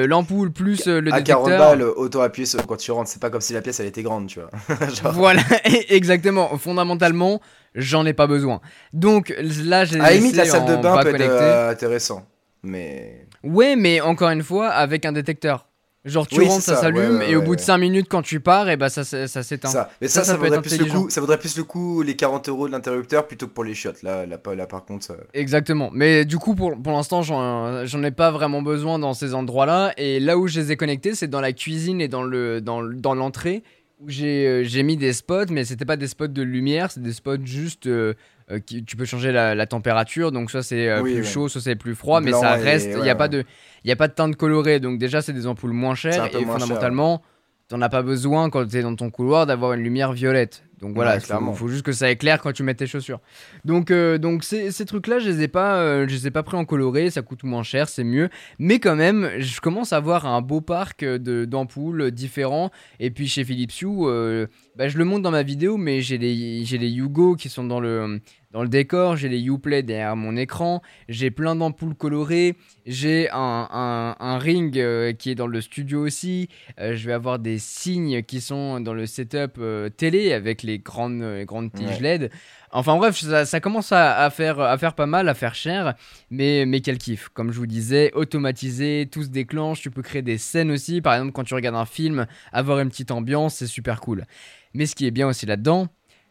L'ampoule plus le à 40 détecteur. balles, autant appuyer sur quand tu rentres. C'est pas comme si la pièce elle était grande, tu vois. Genre, Voilà, exactement. Fondamentalement, j'en ai pas besoin. Donc là, j'ai la limite, la salle de bain bas peut être connecté. euh, intéressant. Mais. Ouais, mais encore une fois, avec un détecteur. Genre, tu Oui, rentres, ça ça, s'allume, ouais, ouais, et au ouais, bout de ouais. 5 minutes, quand tu pars, et bah ça, ça, ça s'éteint. Ça. Mais Ça, ça, vaudrait plus le coup, ça vaudrait plus le coup les 40 euros de l'interrupteur plutôt que pour les chiottes. Là, là, par contre. ça- Exactement. Mais du coup, pour, pour l'instant, j'en j'en ai pas vraiment besoin dans ces endroits-là. Et là où je les ai connectés, c'est dans la cuisine et dans le dans, dans l'entrée où j'ai euh, j'ai mis des spots, mais c'était pas des spots de lumière, c'est des spots juste euh, euh, qui tu peux changer la, la température. Donc soit c'est Oui, plus ouais. chaud, soit c'est plus froid, mais ça reste. Il ouais, y a ouais. pas de il y a pas de teinte colorée. Donc déjà, c'est des ampoules moins chères et moins cher, fondamentalement, t'en as pas besoin quand t'es dans ton couloir d'avoir une lumière violette. Donc voilà, il faut, juste que ça éclaire quand tu mets tes chaussures. Donc, euh, donc ces, ces trucs-là, je les ai pas, euh, je les ai pas pris en coloré, ça coûte moins cher, c'est mieux. Mais quand même, je commence à avoir un beau parc de d'ampoules différents. Et puis chez Philips Hue, euh, bah, je le montre dans ma vidéo, mais j'ai les, j'ai les Hugo qui sont dans le dans le décor, j'ai les Uplay derrière mon écran, j'ai plein d'ampoules colorées, j'ai un, un, un ring euh, qui est dans le studio aussi, euh, je vais avoir des signes qui sont dans le setup euh, télé avec les grandes, les grandes tiges Ouais. LED. Enfin bref, ça, ça commence à, à faire, à faire pas mal, à faire cher, mais, mais quel kiff. Comme je vous disais, automatisé, tout se déclenche, tu peux créer des scènes aussi. Par exemple, quand tu regardes un film, avoir une petite ambiance, c'est super cool. Mais ce qui est bien aussi là-dedans,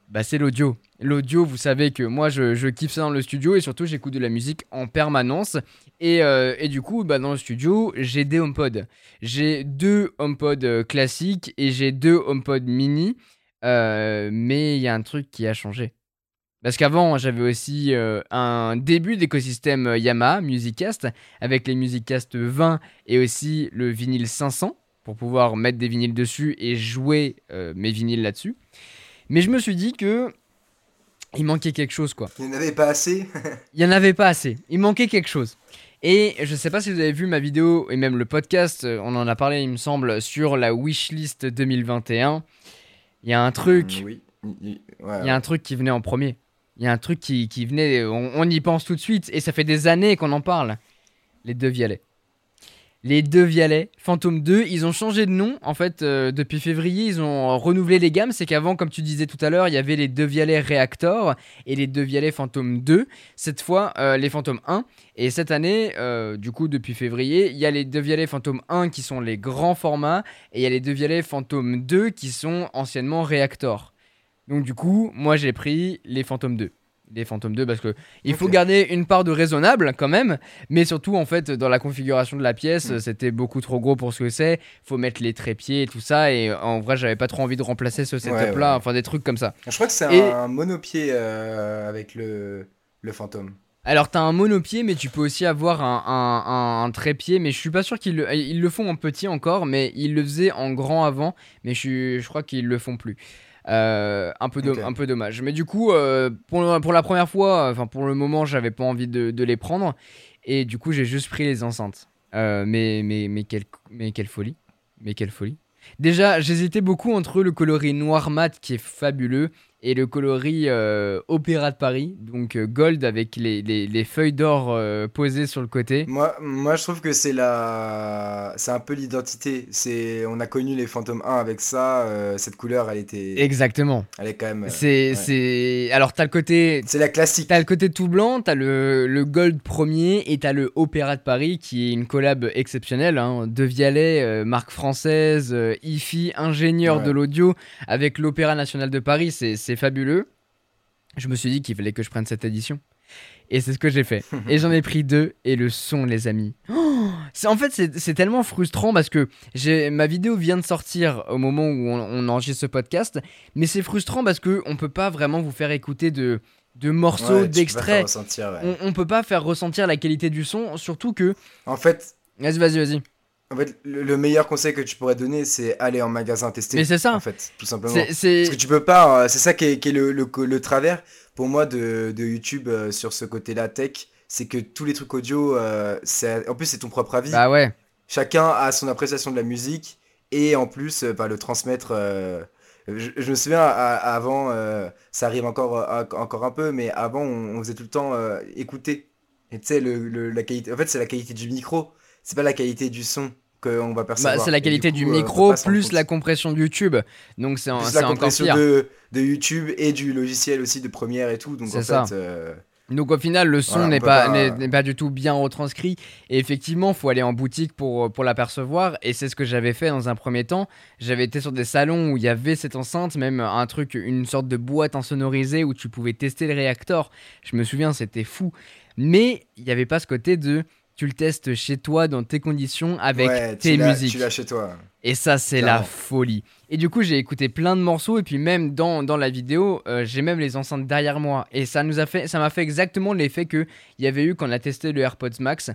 bah, c'est l'audio. L'audio, vous savez que moi je, je kiffe ça dans le studio et surtout j'écoute de la musique en permanence. Et, euh, et du coup, bah, dans le studio, j'ai des HomePod. J'ai deux HomePod euh, classiques et j'ai deux HomePod mini. Euh, mais il y a un truc qui a changé. Parce qu'avant, j'avais aussi un début d'écosystème Yamaha Musicast avec les Musicast 20 et aussi le vinyle 500 pour pouvoir mettre des vinyles dessus et jouer mes vinyles là-dessus. Mais je me suis dit que il manquait quelque chose quoi. Il n'y en avait pas assez. Il y en avait pas assez. Il manquait quelque chose. Et je sais pas si vous avez vu ma vidéo et même le podcast, euh, on en a parlé il me semble sur la wishlist 2021. Il y a un truc Mm, oui. Il- ouais, y a un truc qui venait en premier. Il y a un truc qui, qui venait, on, on y pense tout de suite, et ça fait des années qu'on en parle. Les deux Vialets. Les deux Vialets, Phantom 2, ils ont changé de nom, en fait, euh, depuis février, ils ont renouvelé les gammes. C'est qu'avant, comme tu disais tout à l'heure, il y avait les deux Vialets Reactor et les deux Vialets Phantom 2. Cette fois, euh, les Phantom 1. Et cette année, euh, du coup, depuis février, il y a les deux Vialets Phantom 1 qui sont les grands formats, et il y a les deux Vialets Phantom 2 qui sont anciennement Reactor. Donc du coup, moi j'ai pris les Phantom 2. Les Phantom 2 parce que il faut garder une part de raisonnable quand même, mais surtout en fait dans la configuration de la pièce, Mm. c'était beaucoup trop gros pour ce que c'est. Faut mettre les trépieds et tout ça et en vrai, j'avais pas trop envie de remplacer ce setup là, ouais, ouais. enfin des trucs comme ça. Je crois que c'est Et- un monopied euh, avec le, le fantôme. Alors, t'as un monopied, mais tu peux aussi avoir un, un, un, trépied. Mais je suis pas sûr qu'ils le, ils le font en petit encore, mais ils le faisaient en grand avant. Mais je, je crois qu'ils le font plus. Euh, un, peu un peu dommage. Mais du coup, euh, pour, pour, la première fois, enfin pour le moment, j'avais pas envie de, de, les prendre. Et du coup, j'ai juste pris les enceintes. Euh, mais, mais, mais, quelle, mais quelle folie. Mais quelle folie. Déjà, j'hésitais beaucoup entre le coloris noir mat qui est fabuleux et le coloris euh, Opéra de Paris, donc euh, gold avec les, les, les feuilles d'or euh, posées sur le côté. Moi, moi je trouve que c'est la... c'est un peu l'identité. C'est... On a connu les Phantom 1 avec ça, cette couleur, elle était... Exactement. Elle est quand même... c'est, c'est... Alors, t'as le côté... C'est la classique. T'as le côté tout blanc, t'as le, le gold premier et t'as le Opéra de Paris qui est une collab exceptionnelle. Hein. De Vialet, marque française, IFI, ingénieur de l'audio avec l'Opéra National de Paris, c'est c'est fabuleux. Je me suis dit qu'il fallait que je prenne cette édition. Et c'est ce que j'ai fait. et j'en ai pris deux. Et le son, les amis. Oh en fait, c'est tellement frustrant parce que ma vidéo vient de sortir au moment où on, enregistre ce podcast. Mais c'est frustrant parce qu'on ne peut pas vraiment vous faire écouter de, de morceaux, d'extraits. On, on peut pas faire ressentir la qualité du son. Surtout que. En fait. Vas-y, vas-y, vas-y. En fait, le, meilleur conseil que tu pourrais donner, c'est aller en magasin tester. Mais c'est ça. En fait, tout simplement. Parce que tu peux pas. Euh, c'est ça qui est, le, le, travers pour moi de, de YouTube euh, sur ce côté-là tech. C'est que tous les trucs audio, euh, en plus, c'est ton propre avis. Bah ouais. Chacun a son appréciation de la musique et en plus, bah, le transmettre. Je, me souviens, avant, ça arrive encore, encore un peu, mais avant, on, faisait tout le temps écouter. Et tu sais, le, la qualité. En fait, c'est la qualité du micro c'est pas la qualité du son qu'on va percevoir. Bah, c'est la qualité du, euh, micro plus la compression de YouTube. Donc c'est la compression De, de, YouTube et du logiciel aussi de Premiere et tout. Donc en ça. fait. Euh, donc au final, le son n'est pas, n'est pas du tout bien retranscrit. Et effectivement, il faut aller en boutique pour, pour l'apercevoir. Et c'est ce que j'avais fait dans un premier temps. J'avais été sur des salons où il y avait cette enceinte, même un truc, une sorte de boîte insonorisée où tu pouvais tester le réacteur. Je me souviens, c'était fou. Mais il n'y avait pas ce côté de tu le testes chez toi dans tes conditions avec tes musiques. Tu l'as chez toi. Et ça, c'est la folie. Et du coup, j'ai écouté plein de morceaux et puis même dans, dans la vidéo, euh, j'ai même les enceintes derrière moi. Et ça nous a fait, ça m'a fait exactement l'effet que il y avait eu quand on a testé le AirPods Max.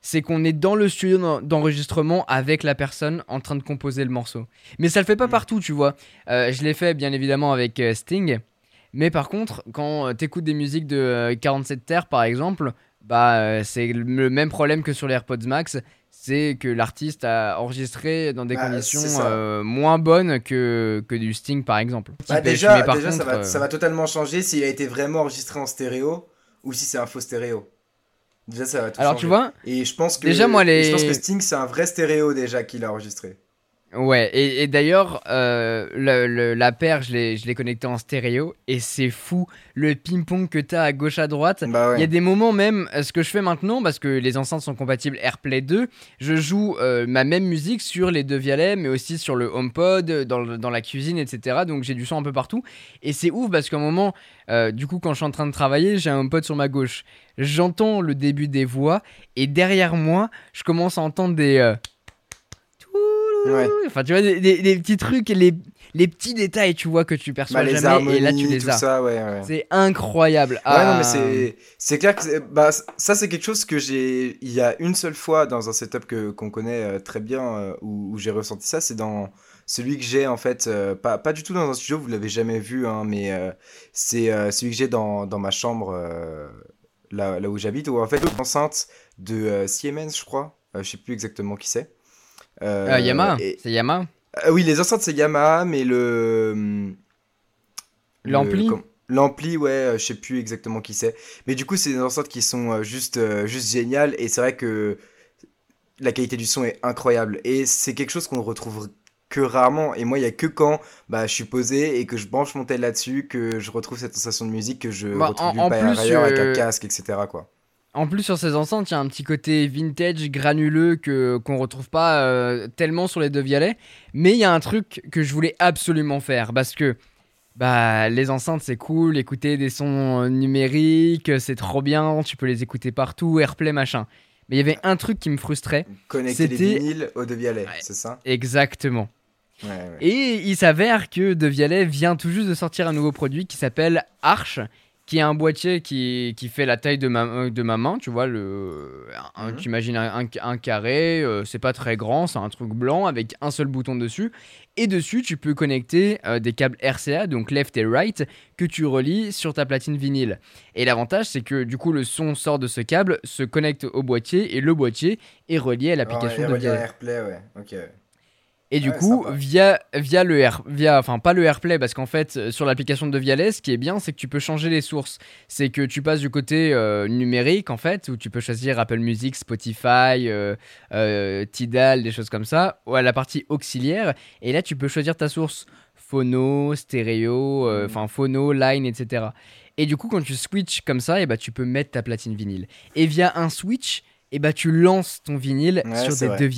C'est qu'on est dans le studio d'enregistrement avec la personne en train de composer le morceau. Mais ça le fait pas mm. partout, tu vois. Euh, je l'ai fait bien évidemment avec euh, Sting. Mais par contre, quand tu écoutes des musiques de 47 terres par exemple, bah, euh, c'est le même problème que sur les AirPods Max. C'est que l'artiste a enregistré dans des bah, conditions euh, moins bonnes que, que du Sting, par exemple. Bah, déjà, déjà ça, va, euh, ça, va, totalement changer s'il a été vraiment enregistré en stéréo ou si c'est un faux stéréo. Déjà, ça va tout Alors, tu vois Et je pense que, déjà, moi, les... je pense que Sting, c'est un vrai stéréo déjà qu'il a enregistré. Ouais, et, d'ailleurs, euh, la paire, je l'ai connecté en stéréo, et c'est fou le ping-pong que t'as à gauche à droite. Bah Il y a des moments même, euh, ce que je fais maintenant, parce que les enceintes sont compatibles AirPlay 2, je joue euh, ma même musique sur les deux vialets, mais aussi sur le HomePod, dans, dans la cuisine, etc. Donc j'ai du son un peu partout. Et c'est ouf parce qu'à un moment, du coup, quand je suis en train de travailler, j'ai un HomePod sur ma gauche. J'entends le début des voix, et derrière moi, je commence à entendre des Enfin, tu vois, des, petits trucs, les, les petits détails, tu vois, que tu perçois bah, jamais, et là tu les as. C'est incroyable. Ah. c'est clair que bah, ça, c'est quelque chose que j'ai. Il y a une seule fois dans un setup que qu'on connaît euh, très bien euh, où, j'ai ressenti ça, c'est dans celui que j'ai en fait, euh, pas, pas du tout dans un studio, vous l'avez jamais vu, hein, mais c'est celui que j'ai dans, dans ma chambre, là, là où j'habite, où en fait, enceinte de Siemens, je crois, je sais plus exactement qui c'est. Euh, Yamaha, c'est Yamaha euh, Oui, les enceintes c'est Yamaha, mais le... L'ampli L'ampli, ouais, euh, je sais plus exactement qui c'est. Mais du coup, c'est des enceintes qui sont juste, juste géniales. Et c'est vrai que la qualité du son est incroyable. Et c'est quelque chose qu'on retrouve que rarement. Et moi, il y a que quand bah, je suis posé et que je branche mon tel là-dessus que je retrouve cette sensation de musique que je bah, retrouve en, plus, ailleurs avec un casque, etc. Quoi. En plus, sur ces enceintes, il y a un petit côté vintage, granuleux, que qu'on retrouve pas euh, tellement sur les deux violets. Mais il y a un truc que je voulais absolument faire parce que bah les enceintes c'est cool, écouter des sons euh, numériques, c'est trop bien, tu peux les écouter partout, AirPlay machin. Mais il y avait un truc qui me frustrait. Connecter les vinyles au De Vialet, c'est ça? Exactement. Et il s'avère que De Vialet vient tout juste de sortir un nouveau produit qui s'appelle Arch qui est un boîtier qui, qui fait la taille de ma, de ma main, tu vois, le, un, Mhm. tu imagines un, carré, euh, c'est pas très grand, c'est un truc blanc avec un seul bouton dessus. Et dessus, tu peux connecter euh, des câbles RCA, donc left et right, que tu relis sur ta platine vinyle. Et l'avantage, c'est que du coup, le son sort de ce câble, se connecte au boîtier, et le boîtier est relié à l'application Ah, de ouais. AirPlay, ouais. Ok. Et du Ouais, coup, sympa. via, via le Air, via, enfin pas le AirPlay, parce qu'en fait, euh, sur l'application de Vialet, ce qui est bien, c'est que tu peux changer les sources. C'est que tu passes du côté euh, numérique, en fait, où tu peux choisir Apple Music, Spotify, euh, euh, Tidal, des choses comme ça, ou à la partie auxiliaire. Et là, tu peux choisir ta source phono, stéréo, Mhm. enfin phono, line, etc. Et du coup, quand tu switches comme ça, et bah, tu peux mettre ta platine vinyle. Et via un switch, et bah, tu lances ton vinyle Ouais, sur des vrai. deux.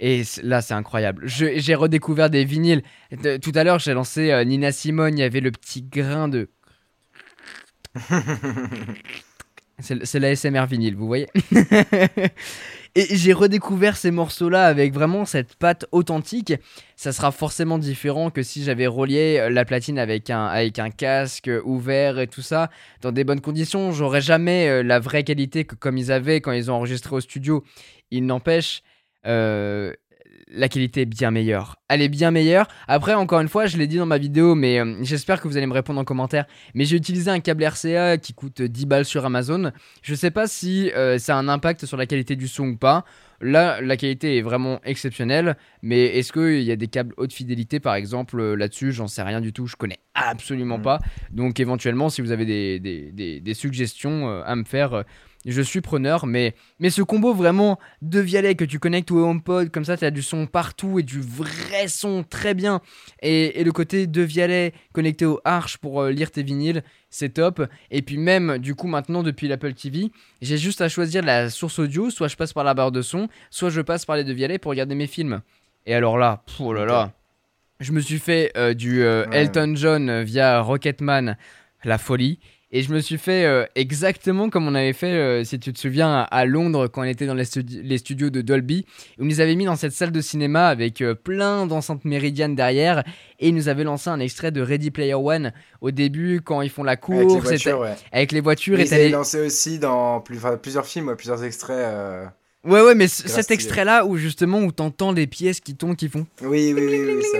Et là, c'est incroyable. J'ai redécouvert des vinyles. De- tout à l'heure, j'ai lancé euh, Nina Simone. Il y avait le petit grain de. C'est la SMR vinyle, vous voyez Et j'ai redécouvert ces morceaux-là avec vraiment cette patte authentique. Ça sera forcément différent que si j'avais relié euh, la platine avec un, avec un casque ouvert et tout ça, dans des bonnes conditions. J'aurais jamais euh, la vraie qualité que comme ils avaient quand ils ont enregistré au studio. Il n'empêche, euh, la qualité est bien meilleure. Elle est bien meilleure. Après, encore une fois, je l'ai dit dans ma vidéo, mais euh, j'espère que vous allez me répondre en commentaire. Mais j'ai utilisé un câble RCA qui coûte 10 balles sur Amazon. Je sais pas si euh, ça a un impact sur la qualité du son ou pas. Là, la qualité est vraiment exceptionnelle. Mais est-ce qu'il y a des câbles haute fidélité, par exemple, euh, là-dessus? J'en sais rien du tout. Je connais absolument Mm. pas. Donc, éventuellement, si vous avez des, des- des- des suggestions euh, à me faire, euh, je suis preneur. Mais, mais ce combo vraiment de Vialet que tu connectes au HomePod, comme ça, tu as du son partout et du vrai son très bien. Et, et le côté de Vialet connecté au Arch pour euh, lire tes vinyles, c'est top. Et puis même, du coup, maintenant, depuis l'Apple TV, j'ai juste à choisir la source audio. Soit je passe par la barre de son, soit je passe par les deux Vialet pour regarder mes films. Et alors là, pff, oh là là, je me suis fait euh, du euh. Elton John via Rocketman, la folie. Et je me suis fait euh, exactement comme on avait fait, euh, si tu te souviens, à, Londres quand on était dans les, studi- les studios de Dolby. Où ils nous avaient mis dans cette salle de cinéma avec euh, plein d'enceintes méridianes derrière. Et ils nous avaient lancé un extrait de Ready Player One au début quand ils font la Avec course. les et voitures, ouais. avec les voitures. Ils avaient les- lancé aussi dans plus- enfin, plusieurs films, plusieurs extraits. Ouais, ouais, mais cet extrait-là où justement où t'entends les pièces qui tombent, qui font. Oui, oui, oui, oui, oui, ça.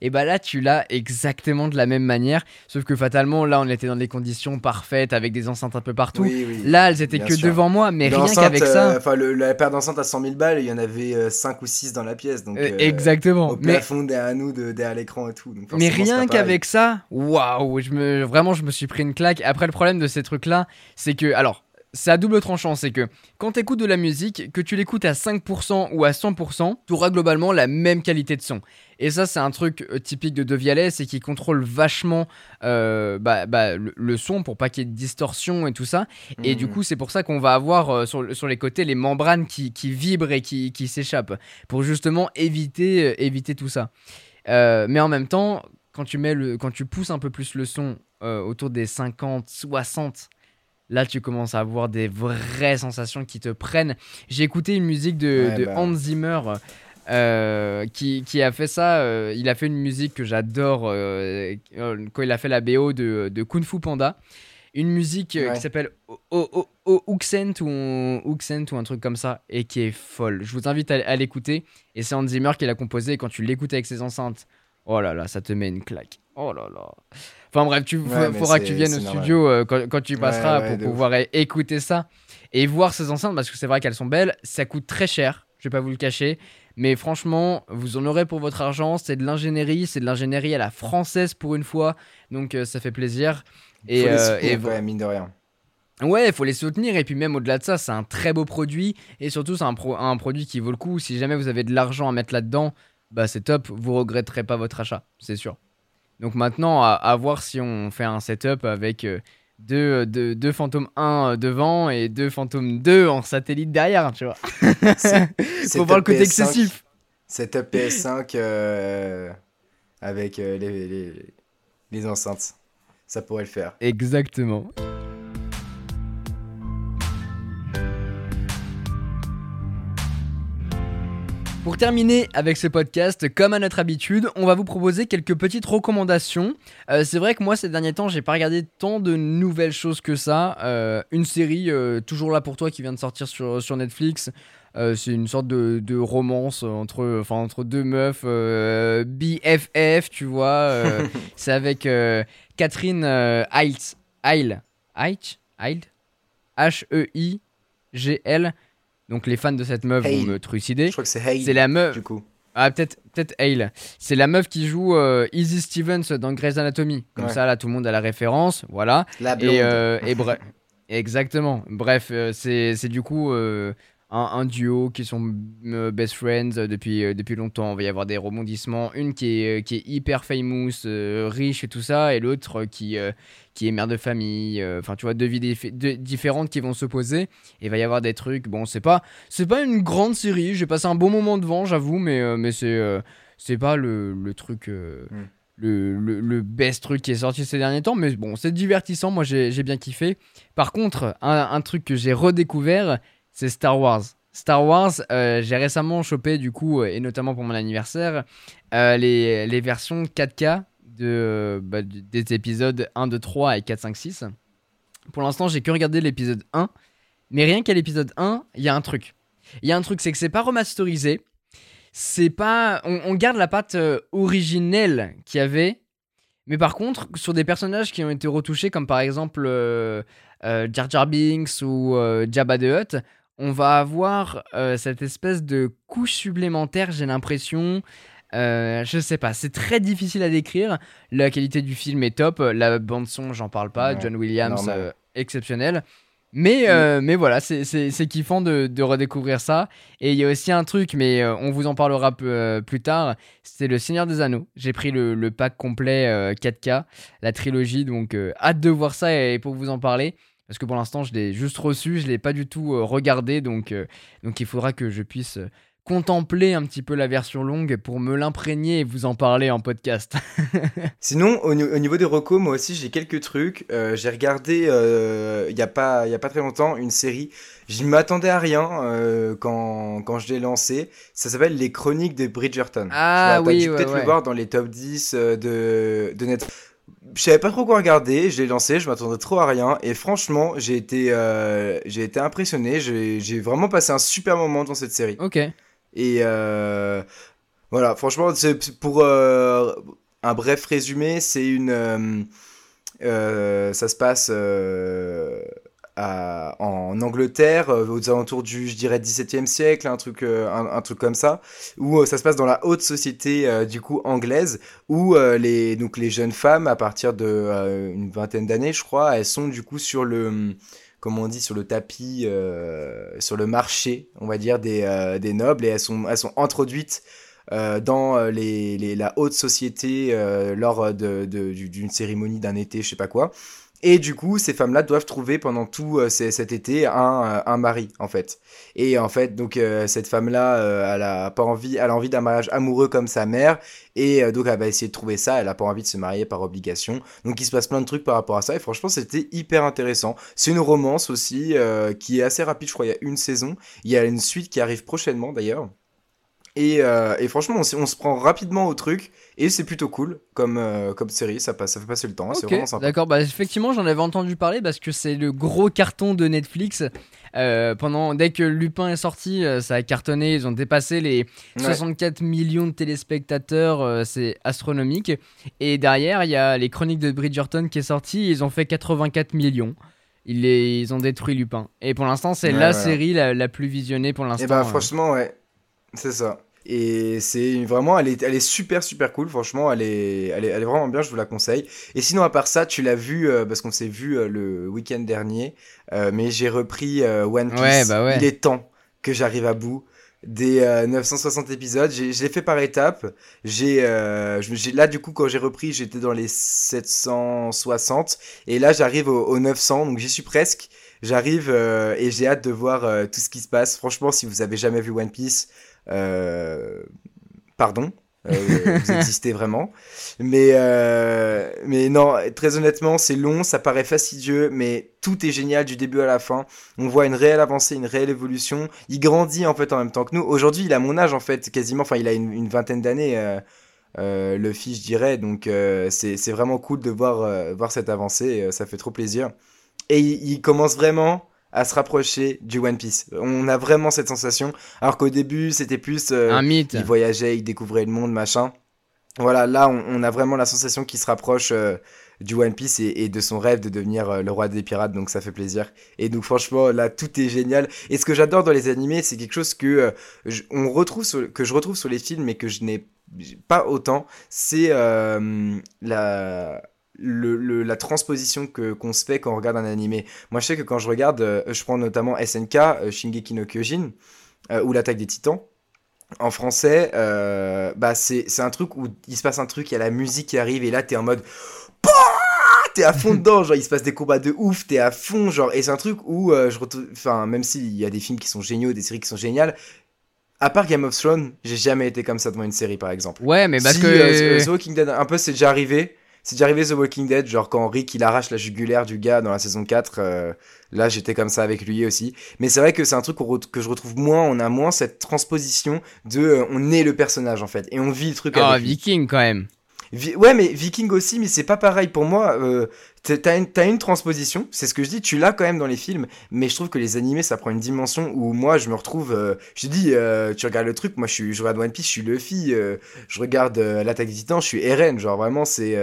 Et bah là, tu l'as exactement de la même manière. Sauf que fatalement, là, on était dans des conditions parfaites avec des enceintes un peu partout. Oui, oui. Là, elles étaient que sûr. devant moi, mais rien qu'avec euh, ça. Enfin, le- la paire d'enceintes à 100 000 balles, il y en avait 5 ou 6 dans la pièce. Donc, Euh, euh, exactement. Au Mais, plafond derrière nous, de, derrière l'écran et tout. donc mais rien qu'avec ça, waouh, je me, vraiment, je me suis pris une claque. Après, le problème de ces trucs-là, c'est que, alors, c'est à double tranchant, c'est que quand tu écoutes de la musique, que tu l'écoutes à 5% ou à 100%, tu auras globalement la même qualité de son. Et ça, c'est un truc euh, typique de Devialet, c'est qu'il contrôle vachement euh, bah, bah, le, le son pour pas qu'il y ait de distorsion et tout ça. Et du Mhm. coup, c'est pour ça qu'on va avoir euh, sur, sur les côtés les membranes qui, qui vibrent et qui, qui s'échappent, pour justement éviter, euh, éviter tout ça. Mais en même temps, quand tu, mets le, quand tu pousses un peu plus le son autour des 50, 60, là tu commences à avoir des vraies sensations qui te prennent. J'ai écouté une musique de, Ouais, de bah. Hans Zimmer. euh, qui, qui a fait ça, euh, il a fait une musique que j'adore euh, quand il a fait la BO de, de Kung Fu Panda. Une musique Ouais. qui s'appelle Oxent ou ou un truc comme ça et qui est folle. Je vous invite à, à l'écouter et c'est Hans Zimmer qui l'a composé et quand tu l'écoutes avec ses enceintes, oh là là, ça te met une claque. Oh là là. Enfin bref, tu Ouais, faudra que tu viennes au studio euh, quand, quand tu Ouais, passeras ouais, pour pouvoir écouter ça et voir ces enceintes parce que c'est vrai qu'elles sont belles. Ça coûte très cher, je vais pas vous le cacher. Mais franchement, vous en aurez pour votre argent. C'est de l'ingénierie, c'est de l'ingénierie à la française pour une fois. Donc euh, ça fait plaisir. Et, Faut euh, et même, mine de rien. Ouais, il faut les soutenir. Et puis même au-delà de ça, c'est un très beau produit. Et surtout, c'est un, pro- un produit qui vaut le coup. Si jamais vous avez de l'argent à mettre là-dedans, bah c'est top. Vous regretterez pas votre achat, c'est sûr. Donc maintenant, à, à voir si on fait un setup avec euh, deux, deux, deux Phantom 1 devant et deux Phantom 2 en satellite derrière, tu vois. Faut voir le côté PS5 excessif. Setup PS5 euh, avec euh, les, les, les enceintes. Ça pourrait le faire. Exactement. Pour terminer avec ce podcast, comme à notre habitude, on va vous proposer quelques petites recommandations. Euh, c'est vrai que moi, ces derniers temps, j'ai pas regardé tant de nouvelles choses que ça. Euh, une série, euh, toujours là pour toi, qui vient de sortir sur, sur Netflix. c'est une sorte de, de romance entre, enfin, entre deux meufs BFF, tu vois. c'est avec Catherine Heitz. Heil. Heitz H-E-I-G-L. Donc les fans de cette meuf vont me trucider. Je crois que c'est Hale. C'est la meuf. Du coup. Ah, peut-être peut Hale. C'est la meuf qui joue euh, Izzy Stevens dans Grey's Anatomy. Comme ça, là, tout le monde a la référence. Voilà. La blonde. Et, euh, et bref. Exactement. Bref, euh, c'est du coup euh, un, duo qui sont euh, best friends depuis, depuis longtemps. Il va y avoir des rebondissements. Une qui est, qui est hyper famous, riche et tout ça, et l'autre qui, qui est mère de famille. Enfin, tu vois, deux vies différentes qui vont s'opposer. Et il va y avoir des trucs. Bon, c'est pas, c'est pas une grande série. J'ai passé un bon moment devant, j'avoue, mais, mais c'est, c'est pas le, le truc. Hmm. Le, le, le, best truc qui est sorti ces derniers temps, mais bon, c'est divertissant, moi j'ai bien kiffé. Par contre, un, un truc que j'ai redécouvert, c'est Star Wars. Star Wars, euh, j'ai récemment chopé du coup, et notamment pour mon anniversaire, euh, les, les, versions 4K de, bah, des épisodes 1, 2, 3 et 4, 5, 6. Pour l'instant, j'ai que regardé l'épisode 1, mais rien qu'à l'épisode 1, il y a un truc. Il y a un truc, c'est que c'est pas remasterisé. C'est pas. On, garde la patte euh, originelle qu'il y avait, mais par contre, sur des personnages qui ont été retouchés, comme par exemple Jar Jar Binks ou Jabba the Hutt, on va avoir euh, cette espèce de couche supplémentaire, j'ai l'impression. Euh, je sais pas, c'est très difficile à décrire. La qualité du film est top, la bande son, j'en parle pas. John Williams, euh, exceptionnel. Mais, mais voilà, c'est kiffant de, de, redécouvrir ça. Et il y a aussi un truc, mais on vous en parlera plus tard. C'est le Seigneur des Anneaux. J'ai pris le, le, pack complet 4K, la trilogie. Donc hâte de voir ça et pour vous en parler. Parce que pour l'instant, je l'ai juste reçu, je ne l'ai pas du tout euh, regardé, donc, euh, donc il faudra que je puisse euh, contempler un petit peu la version longue pour me l'imprégner et vous en parler en podcast. Sinon, au, niveau des recos, moi aussi j'ai quelques trucs. j'ai regardé il n'y a, pas, y a pas très longtemps une série. Je ne m'attendais à rien quand, quand je l'ai lancé. Ça s'appelle Les Chroniques de Bridgerton. Ah oui, Tu peut-être le voir dans les top 10 de, de Netflix je savais pas trop quoi regarder, je l'ai lancé, je m'attendais trop à rien et franchement j'ai été euh, j'ai été impressionné, j'ai vraiment passé un super moment dans cette série. Ok. Et euh, voilà, franchement pour euh, un bref résumé, c'est une ça se passe en Angleterre, euh, aux alentours du, je dirais, 17e siècle, un truc, euh, un, truc comme ça, où euh, ça se passe dans la haute société, du coup, anglaise, où les, donc, les jeunes femmes, à partir de une vingtaine d'années, je crois, elles sont du coup sur le, comment on dit, sur le tapis, sur le marché, on va dire, des, des nobles, et elles sont, elles sont introduites dans les, les, la haute société lors d'une de, cérémonie d'un été, je sais pas quoi. Et du coup, ces femmes-là doivent trouver pendant tout euh, cet été un, euh, un, mari, en fait. Et en fait, donc euh, cette femme-là, elle a pas envie, a d'un mariage amoureux comme sa mère, et donc elle va essayer de trouver ça. Elle a pas envie de se marier par obligation. Donc il se passe plein de trucs par rapport à ça. Et franchement, c'était hyper intéressant. C'est une romance aussi qui est assez rapide. Je crois il y a une saison. Il y a une suite qui arrive prochainement d'ailleurs. Et, et, franchement, on, on, se prend rapidement au truc. Et c'est plutôt cool comme, euh, comme série, ça, passe, ça fait passer le temps, c'est vraiment sympa. D'accord, bah effectivement j'en avais entendu parler parce que c'est le gros carton de Netflix. Euh, pendant, dès que Lupin est sorti, euh, ça a cartonné, ils ont dépassé les 64 millions de téléspectateurs, c'est astronomique. Et derrière, il y a les Chroniques de Bridgerton qui est sorti, ils ont fait 84 millions. Ils, les, ils ont détruit Lupin. Et pour l'instant, c'est la série la, la, plus visionnée pour l'instant. Et bah franchement, ouais, c'est ça. Et c'est vraiment, elle est, elle est super super cool, franchement, elle est, elle est, elle est vraiment bien, je vous la conseille. Et sinon, à part ça, tu l'as vu, euh, parce qu'on s'est vu euh, le week-end dernier, euh, mais j'ai repris One Piece. Bah ouais. Il est temps que j'arrive à bout des 960 épisodes. Je l'ai fait par étapes. J'ai, là, du coup, quand j'ai repris, j'étais dans les 760. Et là, j'arrive au, au 900, donc j'y suis presque. J'arrive et j'ai hâte de voir tout ce qui se passe. Franchement, si vous avez jamais vu One Piece, pardon. Euh, vous existez vraiment. Mais, euh, mais non, très honnêtement, c'est long, ça paraît fastidieux, mais tout est génial du début à la fin. On voit une réelle avancée, une réelle évolution. Il grandit en fait en même temps que nous. Aujourd'hui, il a mon âge en fait, quasiment. Enfin, il a une, vingtaine d'années. Euh, euh, le fils, je dirais. Donc euh, c'est vraiment cool de voir, euh, voir cette avancée. ça fait trop plaisir. Et il, commence vraiment à se rapprocher du One Piece. On a vraiment cette sensation. Alors qu'au début, c'était plus... Un mythe. Il voyageait, il découvrait le monde, machin. Voilà, là, on, on a vraiment la sensation qu'il se rapproche du One Piece et, et, de son rêve de devenir le roi des pirates, donc ça fait plaisir. Et donc franchement, là, tout est génial. Et ce que j'adore dans les animés, c'est quelque chose que je, on retrouve sur, que je retrouve sur les films, mais que je n'ai pas autant, c'est euh, la, le, la transposition que qu'on se fait quand on regarde un animé. Moi, je sais que quand je regarde, euh, je prends notamment SNK, euh, Shingeki no Kyojin, ou l'attaque des Titans. En français, bah c'est un truc où il se passe un truc, il y a la musique qui arrive et là t'es en mode t'es à fond dedans, genre il se passe des combats de ouf, t'es à fond, genre et c'est un truc où je retrouve, enfin même s'il y a des films qui sont géniaux, des séries qui sont géniales, à part Game of Thrones, j'ai jamais été comme ça devant une série, par exemple. Ouais, mais parce si, que. Euh, The Walking Dead, un peu, c'est déjà arrivé. C'est déjà arrivé The Walking Dead, genre quand Rick il arrache la jugulaire du gars dans la saison 4, euh, là j'étais comme ça avec lui aussi. Mais c'est vrai que c'est un truc que je retrouve moins, on a moins cette transposition de euh, on est le personnage en fait et on vit le truc ah, Viking quand même. Ouais, mais Viking aussi, mais c'est pas pareil pour moi. Euh, t'as une, transposition, c'est ce que je dis, tu l'as quand même dans les films, mais je trouve que les animés, ça prend une dimension où moi, je me retrouve. Euh, je te dis, euh, tu regardes le truc, moi, je, suis, je regarde One Piece, je suis Luffy, euh, je regarde l'attaque des titans, je suis Eren, genre vraiment, c'est.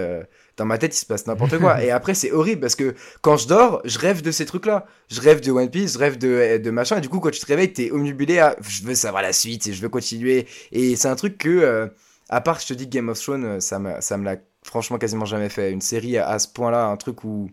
dans ma tête, il se passe n'importe quoi. Et après, c'est horrible parce que quand je dors, je rêve de ces trucs-là. Je rêve de One Piece, je rêve de, machin, et du coup, quand tu te réveilles, t'es omnibulé à je veux savoir la suite et je veux continuer. Et c'est un truc que à part, je te dis Game of Thrones, ça me, ça me l'a franchement quasiment jamais fait. Une série à, ce point-là, un truc où.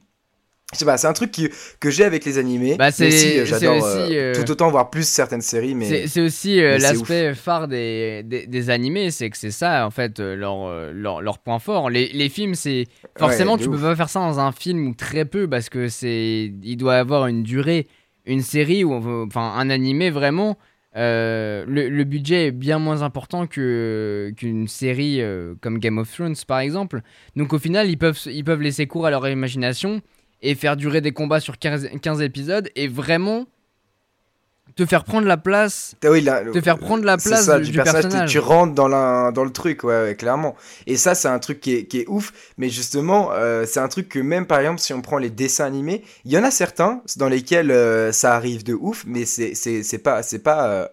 Je sais pas, c'est un truc qui, que j'ai avec les animés. Bah, c'est j'adore euh, euh, tout autant voir plus certaines séries, mais. C'est aussi l'aspect phare des, des, des animés, c'est que c'est ça, en fait, leur, leur, leur, point fort. Les, les films, c'est. Forcément, tu peux pas faire ça dans un film ou très peu, parce que c'est. Il doit avoir une durée. Une série ou. Enfin, un animé, vraiment euh, le, budget est bien moins important que qu'une série euh, comme Game of Thrones par exemple. Donc au final, ils peuvent, ils peuvent laisser cours à leur imagination et faire durer des combats sur 15, 15 épisodes et vraiment te faire prendre la place oui, te faire prendre la place du, personnage, Tu, rentres dans, la, dans le truc ouais, clairement. Et ça c'est un truc qui est, qui est ouf. Mais justement euh, c'est un truc que même par exemple si on prend les dessins animés il y en a certains dans lesquels euh, ça arrive de ouf mais c'est c'est pas c'est pas euh,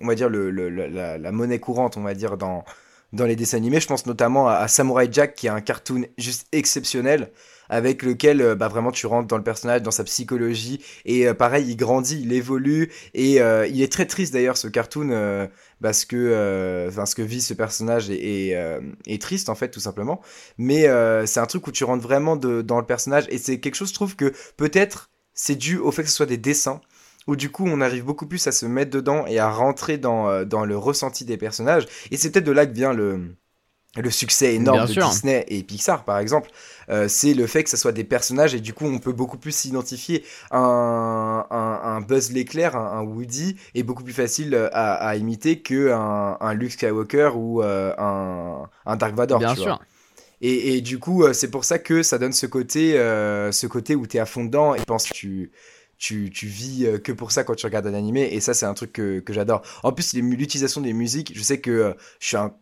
on va dire le, le la, la, monnaie courante on va dire dans dans les dessins animés. Je pense notamment à, à Samurai Jack qui est un cartoon juste exceptionnel avec lequel euh, bah, vraiment tu rentres dans le personnage, dans sa psychologie. Et euh, pareil il grandit, il évolue. Et euh, il est très triste d'ailleurs ce cartoon parce que enfin ce que vit ce personnage est, triste en fait tout simplement. Mais c'est un truc où tu rentres vraiment dans le personnage. Et c'est quelque chose je trouve que peut-être c'est dû au fait que ce soit des dessins où du coup on arrive beaucoup plus à se mettre dedans et à rentrer dans, dans le ressenti des personnages. Et c'est peut-être de là que vient le le succès énorme de Disney et Pixar par exemple, euh, c'est le fait que ce soit des personnages et du coup on peut beaucoup plus s'identifier un, un, un, Buzz l'éclair, un, un, Woody est beaucoup plus facile à, à imiter que un, un Luke Skywalker ou euh, un, Dark Vador. Bien sûr. Et, et, du coup, euh, c'est pour ça que ça donne ce côté, euh, ce côté où tu es à fond dedans et penses que tu, tu, vis euh, que pour ça quand tu regardes un animé et ça c'est un truc que, que j'adore. En plus l'utilisation des musiques, je sais que euh, je suis un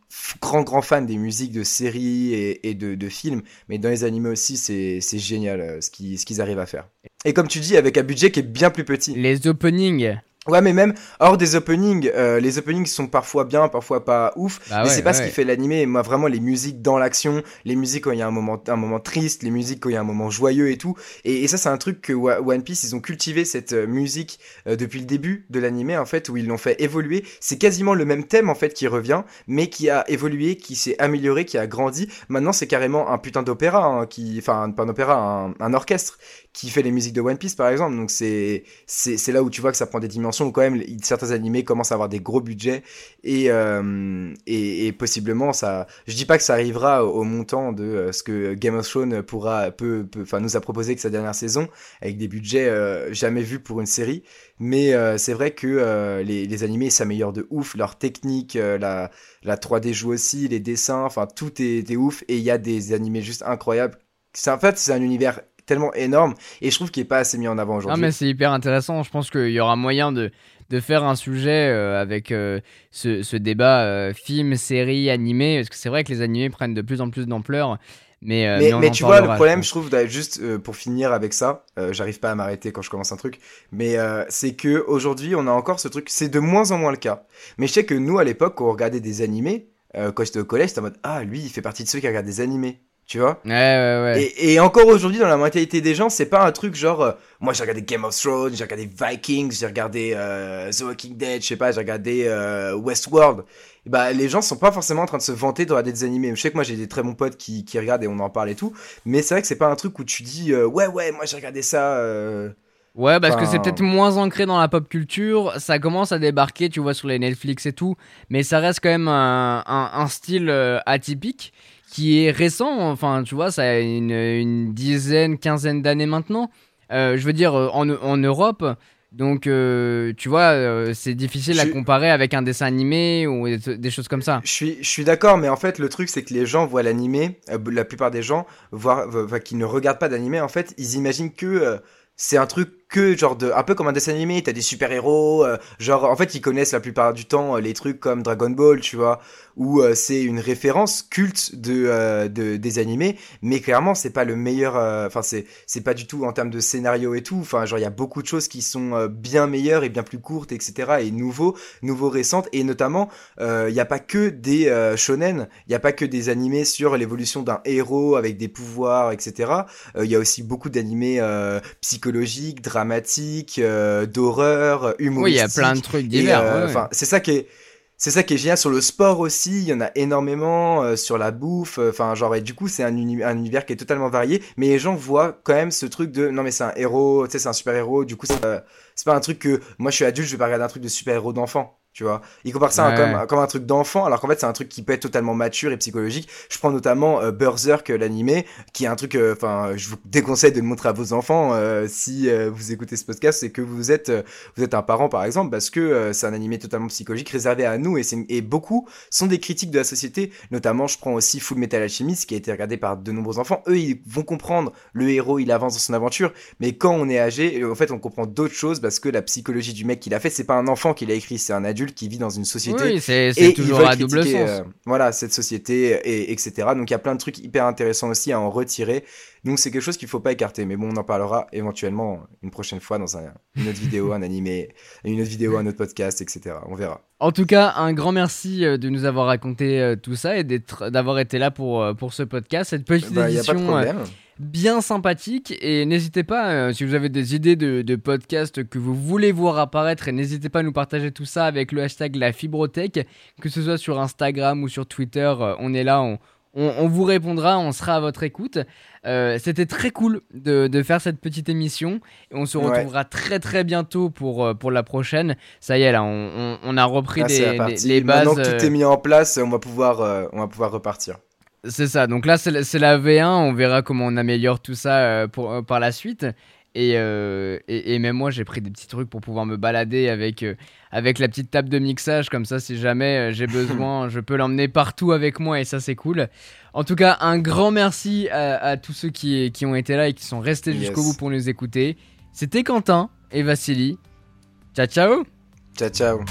grand grand fan des musiques de séries et, et de, de, films, mais dans les animés aussi c'est génial euh, ce qu'ils ce qu'ils arrivent à faire. Et comme tu dis avec un budget qui est bien plus petit. Les openings Ouais, mais même hors des openings, euh, les openings sont parfois bien, parfois pas ouf. Bah mais c'est pas ce qui fait l'animé. Moi, vraiment, les musiques dans l'action, les musiques quand il y a un moment, un moment triste, les musiques quand il y a un moment joyeux et tout. Et, et ça, c'est un truc que One Piece, ils ont cultivé cette euh, musique euh, depuis le début de l'animé, en fait, où ils l'ont fait évoluer. C'est quasiment le même thème, en fait, qui revient, mais qui a évolué, qui s'est amélioré, qui a grandi. Maintenant, c'est carrément un putain d'opéra, hein, qui, enfin, pas un opéra, un, un orchestre qui fait les musiques de One Piece, par exemple. Donc c'est, c'est là où tu vois que ça prend des dimensions où quand même certains animés commencent à avoir des gros budgets et, euh, et, et, possiblement ça. Je dis pas que ça arrivera au, montant de euh, ce que Game of Thrones pourra peut, enfin nous a proposé que sa dernière saison avec des budgets euh, jamais vus pour une série, mais c'est vrai que les, les animés s'améliorent de ouf, leur technique, la la 3D joue aussi, les dessins, enfin tout est, est ouf et il y a des animés juste incroyables. C'est en fait c'est un univers tellement énorme et je trouve qu'il est pas assez mis en avant aujourd'hui. Ah mais c'est hyper intéressant. Je pense qu'il y aura moyen de, de faire un sujet euh, avec euh, ce, ce, débat euh, film, série, animé parce que c'est vrai que les animés prennent de plus en plus d'ampleur. Mais, mais, mais, tu vois, le problème, je trouve, juste pour finir avec ça, j'arrive pas à m'arrêter quand je commence un truc, mais c'est que aujourd'hui, on a encore ce truc, c'est de moins en moins le cas. Mais je sais que nous, à l'époque, quand on regardait des animés, quand j'étais au collège, c'était en mode Ah, lui, il fait partie de ceux qui regardent des animés tu vois ouais, ouais, ouais. Et, et encore aujourd'hui dans la mentalité des gens c'est pas un truc genre euh, moi j'ai regardé Game of Thrones j'ai regardé Vikings j'ai regardé euh, The Walking Dead je sais pas j'ai regardé euh, Westworld et bah les gens sont pas forcément en train de se vanter de regarder des animés je sais que moi j'ai des très bons potes qui, qui regardent et on en parle et tout mais c'est vrai que c'est pas un truc où tu dis ouais ouais moi j'ai regardé ça Ouais, parce que c'est peut-être moins ancré dans la pop culture. Ça commence à débarquer, tu vois, sur les Netflix et tout. Mais ça reste quand même un, un, un style atypique qui est récent. Enfin, tu vois, ça a une, dizaine, quinzaine d'années maintenant. Euh, je veux dire, euh, en, en Europe. Donc, euh, tu vois, c'est difficile à comparer avec un dessin animé ou des, choses comme ça. Je suis, je suis d'accord, mais en fait, le truc, c'est que les gens voient l'animé, la plupart des gens, voient, qui ne regardent pas d'animé, en fait, ils imaginent que c'est un truc que genre de un peu comme un dessin animé. T'as des super héros euh, genre en fait ils connaissent la plupart du temps euh, les trucs comme Dragon Ball tu vois où euh, c'est une référence culte de, de, des animés. Mais clairement c'est pas le meilleur enfin c'est c'est pas du tout en termes de scénario et tout. Enfin genre il y a beaucoup de choses qui sont bien meilleures et bien plus courtes etc et nouveaux nouveaux récentes. Et notamment il y a pas que des shonen. Il y a pas que des animés sur l'évolution d'un héros avec des pouvoirs etc il y a aussi beaucoup d'animés psychologiques dramatique, euh, d'horreur, humoristique. Oui, il y a plein de trucs divers. Euh, c'est ça qui est c'est ça qui est génial sur le sport aussi, il y en a énormément euh, sur la bouffe, enfin genre et du coup c'est un, un, univers qui est totalement varié, mais les gens voient quand même ce truc de non mais c'est un héros, tu sais c'est un super héros, du coup c'est pas un truc que moi je suis adulte je vais pas regarder un truc de super héros d'enfant, tu vois. Il compare ça comme, comme un truc d'enfant, alors qu'en fait c'est un truc qui peut être totalement mature et psychologique. Je prends notamment euh, Berserk, l'animé, qui est un truc, euh, enfin, je vous déconseille de le montrer à vos enfants euh, si euh, vous écoutez ce podcast et que vous êtes, vous êtes un parent par exemple, parce que c'est un animé totalement psychologique réservé à nous et, et beaucoup sont des critiques de la société. Notamment, je prends aussi Full Metal Alchemist, qui a été regardé par de nombreux enfants. Eux, ils vont comprendre le héros, il avance dans son aventure, mais quand on est âgé, en fait, on comprend d'autres choses parce que la psychologie du mec qu'il a fait, c'est pas un enfant qui l'a écrit, c'est un adulte qui vit dans une société. Oui, c'est toujours à double sens. Euh, voilà, cette société, et, etc. Donc il y a plein de trucs hyper intéressants aussi à en retirer. Donc c'est quelque chose qu'il faut pas écarter. Mais bon, on en parlera éventuellement une prochaine fois dans un, une autre vidéo, un animé, une autre vidéo, un autre podcast, etc. On verra. En tout cas, un grand merci euh, de nous avoir raconté euh, tout ça et d'avoir été là pour, pour ce podcast, cette petite bah, édition. Y a pas de problème bien sympathique. Et n'hésitez pas, euh, si vous avez des idées de, podcasts que vous voulez voir apparaître, et n'hésitez pas à nous partager tout ça avec le hashtag la fibrotech, que ce soit sur Instagram ou sur Twitter, euh, on est là, on, on, vous répondra, on sera à votre écoute. Euh, c'était très cool de, faire cette petite émission. Et on se retrouvera très très bientôt pour, pour la prochaine. Ça y est, là, on, a repris des, les bases. Maintenant que tout est mis en place, on va pouvoir, on va pouvoir repartir. C'est ça, donc là c'est la V1, on verra comment on améliore tout ça euh, pour, euh, par la suite. Euh, et, et, même moi j'ai pris des petits trucs pour pouvoir me balader avec, avec la petite table de mixage, comme ça si jamais j'ai besoin, je peux l'emmener partout avec moi et ça c'est cool. En tout cas, un grand merci à, tous ceux qui, qui, ont été là et qui sont restés jusqu'au bout pour nous écouter. C'était Quentin et Vassili. Ciao ciao Ciao ciao